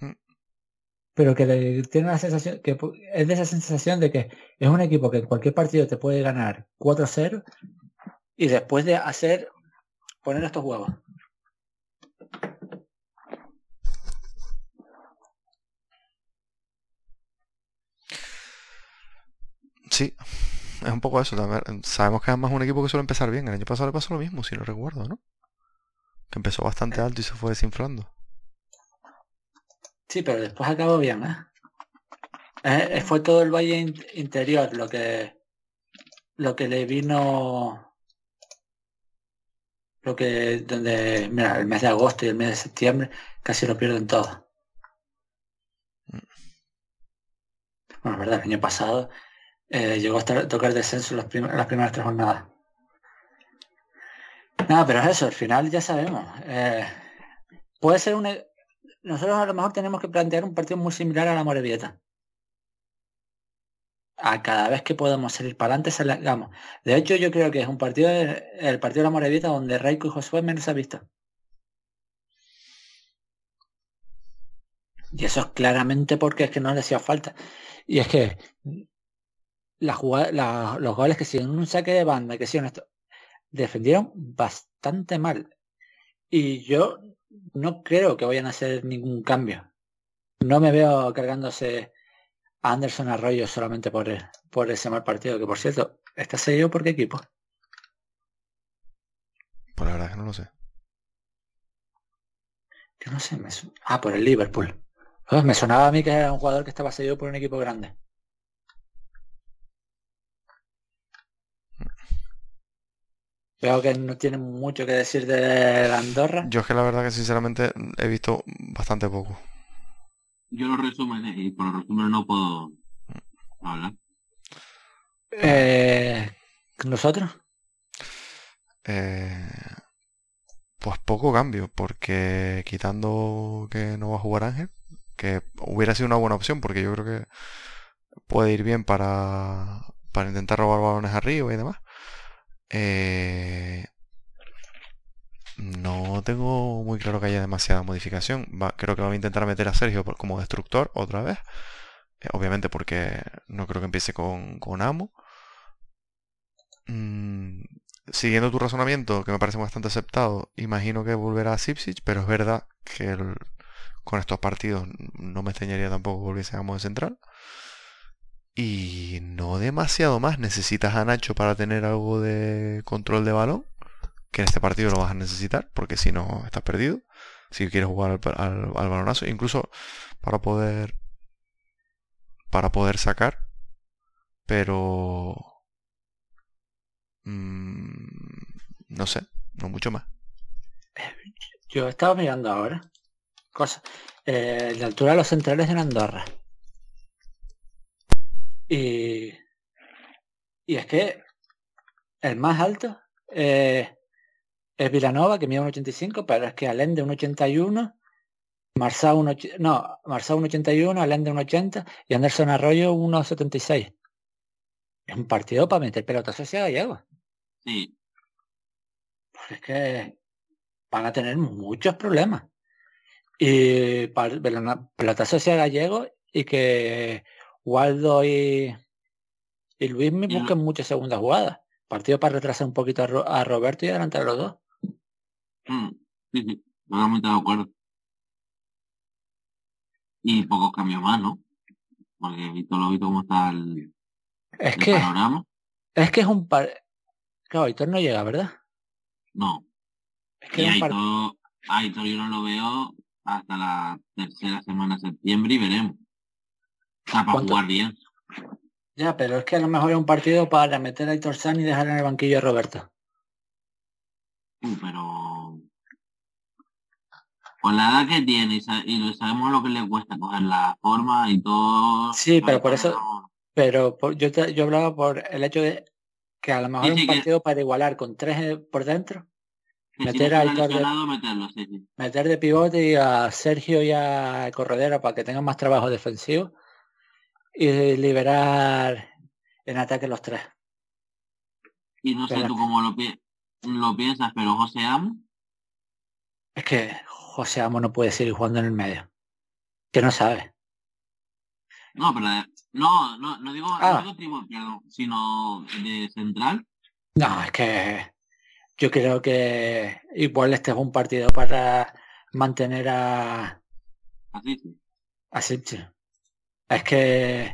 Mm. Pero que tiene la sensación, que es de esa sensación de que es un equipo que en cualquier partido te puede ganar 4-0 y después de hacer, poner estos huevos. Sí, es un poco eso. También. Sabemos que además es un equipo que suele empezar bien. El año pasado le pasó lo mismo, si no recuerdo, ¿no? Que empezó bastante eh. alto y se fue desinflando. Sí, pero después acabó bien, ¿eh? eh, eh fue todo el valle interior lo que lo que le vino lo que donde mira el mes de agosto y el mes de septiembre casi lo pierden todo mm. bueno verdad el año pasado eh, llegó a tocar descenso en, las primeras tres jornadas. Nada, pero es eso, al final ya sabemos. Eh, puede ser un... E, nosotros a lo mejor tenemos que plantear un partido muy similar a la Morevieta. A cada vez que podamos salir para adelante salgamos. De hecho, yo creo que es un partido, el partido de la Morevieta donde Raico y Josué menos ha visto. Y eso es claramente porque es que no le hacía falta. Y es que la los goles que siguen un saque de banda, que hicieron esto, defendieron bastante mal. Y yo no creo que vayan a hacer ningún cambio. No me veo cargándose a Anderson Arroyo solamente por, por ese mal partido, que por cierto, ¿está seguido por qué equipo? Por la verdad que no lo sé. Que no sé, me ah, por el Liverpool. Me sonaba a mí que era un jugador que estaba seguido por un equipo grande. Veo que no tiene mucho que decir de Andorra. Yo es que la verdad que sinceramente he visto bastante poco. Yo los resúmenes y por los resúmenes no puedo hablar. Eh, ¿Nosotros? Eh, pues poco cambio, porque quitando que no va a jugar Ángel, que hubiera sido una buena opción porque yo creo que puede ir bien para, para intentar robar balones arriba y demás. Eh, no tengo muy claro que haya demasiada modificación. creo que va a intentar meter a Sergio como destructor otra vez. Eh, obviamente porque no creo que empiece con, con Amo. Mm, siguiendo tu razonamiento, que me parece bastante aceptado, imagino que volverá a Sipsich, pero es verdad que con estos partidos no me extrañaría tampoco que volviésemos de central. Y no demasiado más. Necesitas a Nacho para tener algo de control de balón. Que en este partido lo vas a necesitar. Porque si no, estás perdido. Si quieres jugar al, balonazo. Incluso para poder. Para poder sacar. Pero. Mm, no sé. No mucho más. Yo estaba mirando ahora cosa. Eh, la altura de los centrales en Andorra. Y, y es que el más alto eh, es Vilanova, que mide 1,85, pero es que Alende 1,81, Marsá 1, no, Marsá 1,81, Alende 1,80 y Anderson Arroyo 1,76. Es un partido para meter pelotas hacia gallego. Sí. Porque es que van a tener muchos problemas y para pelotazo hacia gallego y que Waldo y, y Luis me busquen muchas segundas jugadas. Partido para retrasar un poquito a, Roberto y adelantar a los dos. Mm, sí, sí, totalmente de acuerdo. Y pocos cambios más, ¿no? Porque visto lo visto cómo está el, es que, Es que es un par... Claro, Aitor no llega, ¿verdad? No. Es que y Aitor, Aitor yo no lo veo hasta la tercera semana de septiembre y veremos. Para jugar bien. Ya, pero es que a lo mejor es un partido para meter a Aitor San y dejar en el banquillo a Roberto. pero con la edad que tiene y, sabemos lo que le cuesta coger la forma y todo. Sí, pero por eso, pero yo, yo hablaba por el hecho de que a lo mejor es un partido para igualar con tres por dentro meter a de, meter de pivote y a Sergio y a Corredera para que tengan más trabajo defensivo y liberar en ataque los tres. Y no sé tú cómo lo, lo piensas, pero José Amo. Es que José Amo no puede seguir jugando en el medio. Que no sabe. No, pero no, no, no digo, ah. no digo sino de central. No, es que yo creo que igual este es un partido para mantener a a Es que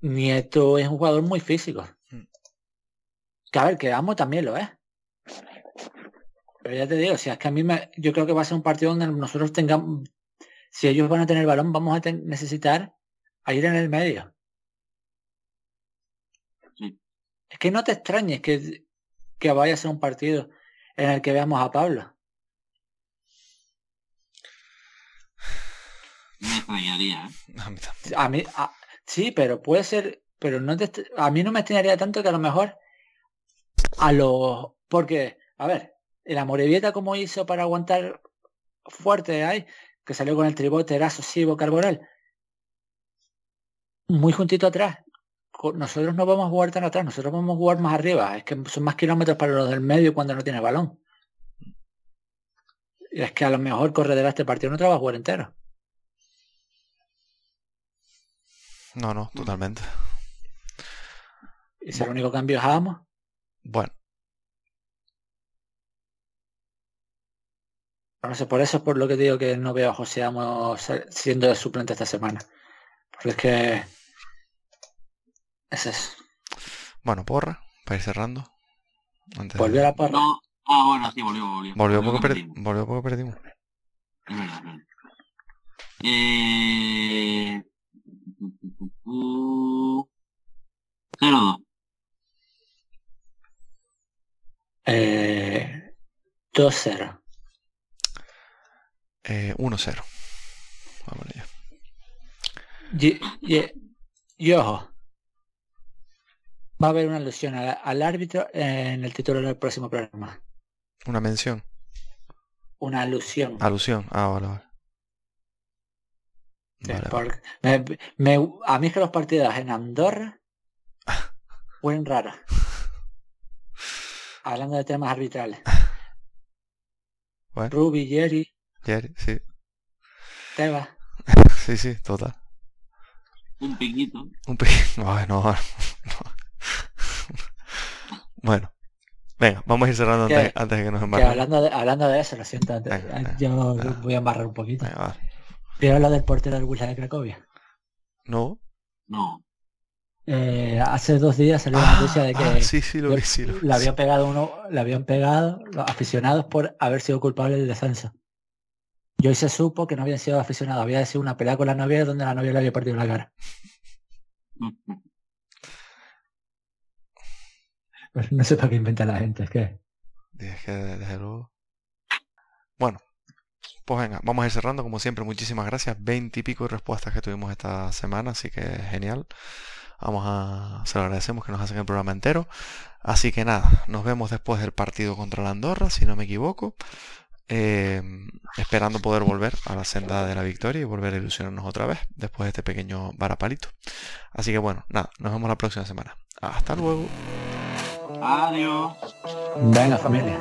Nieto es un jugador muy físico. Hmm. Que a ver, que Amo también lo es. Pero ya te digo, si es que a mí me, yo creo que va a ser un partido donde nosotros tengamos, si ellos van a tener balón, vamos a necesitar a ir en el medio. Es que no te extrañes que que vaya a ser un partido en el que veamos a Pablo. Me extrañaría. ¿eh? A mí, Sí, pero puede ser, pero no te, a mí no me extrañaría tanto que a lo mejor a los, porque, a ver, el Amorebieta como hizo para aguantar fuerte ahí, que salió con el tribote era asocivo carboral, muy juntito atrás. Nosotros no vamos a jugar tan atrás, nosotros vamos a jugar más arriba. Es que son más kilómetros para los del medio cuando no tiene balón. Y es que a lo mejor correderá este partido no te va a jugar entero. No, no, totalmente. ¿Y si el único cambio es Amos? Bueno. No sé, por eso es por lo que digo que no veo a José Amos siendo suplente esta semana. Porque es que... Ese es. Bueno, porra, para ir cerrando. Volvió a la porra. No. Ah, bueno, sí, volvió, volvió. Volvió, perdimos. volvió poco perdimos. Es verdad, verdad. Eh... 0-2. Eh, 2-0. Eh, 1-0. Vamos allá. Y, y, y, ojo, va a haber una alusión al, al, árbitro en el título del próximo programa. ¿Una mención? Una alusión. Alusión, ah, vale, vale. Vale, vale. Me, me, a mí es que los partidos en Andorra fueron raros. Hablando de temas arbitrales. Bueno. Ruby, Jerry. Jerry, sí. Teba. sí, sí, total. Un piquito. Un piquito. Bueno, no. bueno. Venga, vamos a ir cerrando antes, antes, de que nos embarremos. Hablando de, hablando de eso, lo siento, antes, venga, yo venga. voy a embarrar un poquito. Venga, vale. ¿Vieron lo del portero del Wilson de Cracovia? No. No. Eh, hace dos días salió la noticia de que ah, sí, sí, lo vi, sí, lo le habían pegado uno, le habían pegado los aficionados por haber sido culpable del descenso. Y hoy se supo que no habían sido aficionados, había sido una pelea con la novia donde la novia le había partido la cara. No sé para qué inventa la gente, es que. Es que desde luego. Bueno, pues venga, vamos a ir cerrando. Como siempre, muchísimas gracias. Veinte y pico de respuestas que tuvimos esta semana, así que genial. Vamos a. Se lo agradecemos que nos hacen el programa entero. Así que nada, nos vemos después del partido contra la Andorra, si no me equivoco. Eh, esperando poder volver a la senda de la victoria y volver a ilusionarnos otra vez después de este pequeño varapalito. Así que bueno, nada, nos vemos la próxima semana. Hasta luego. Adiós. Venga familia.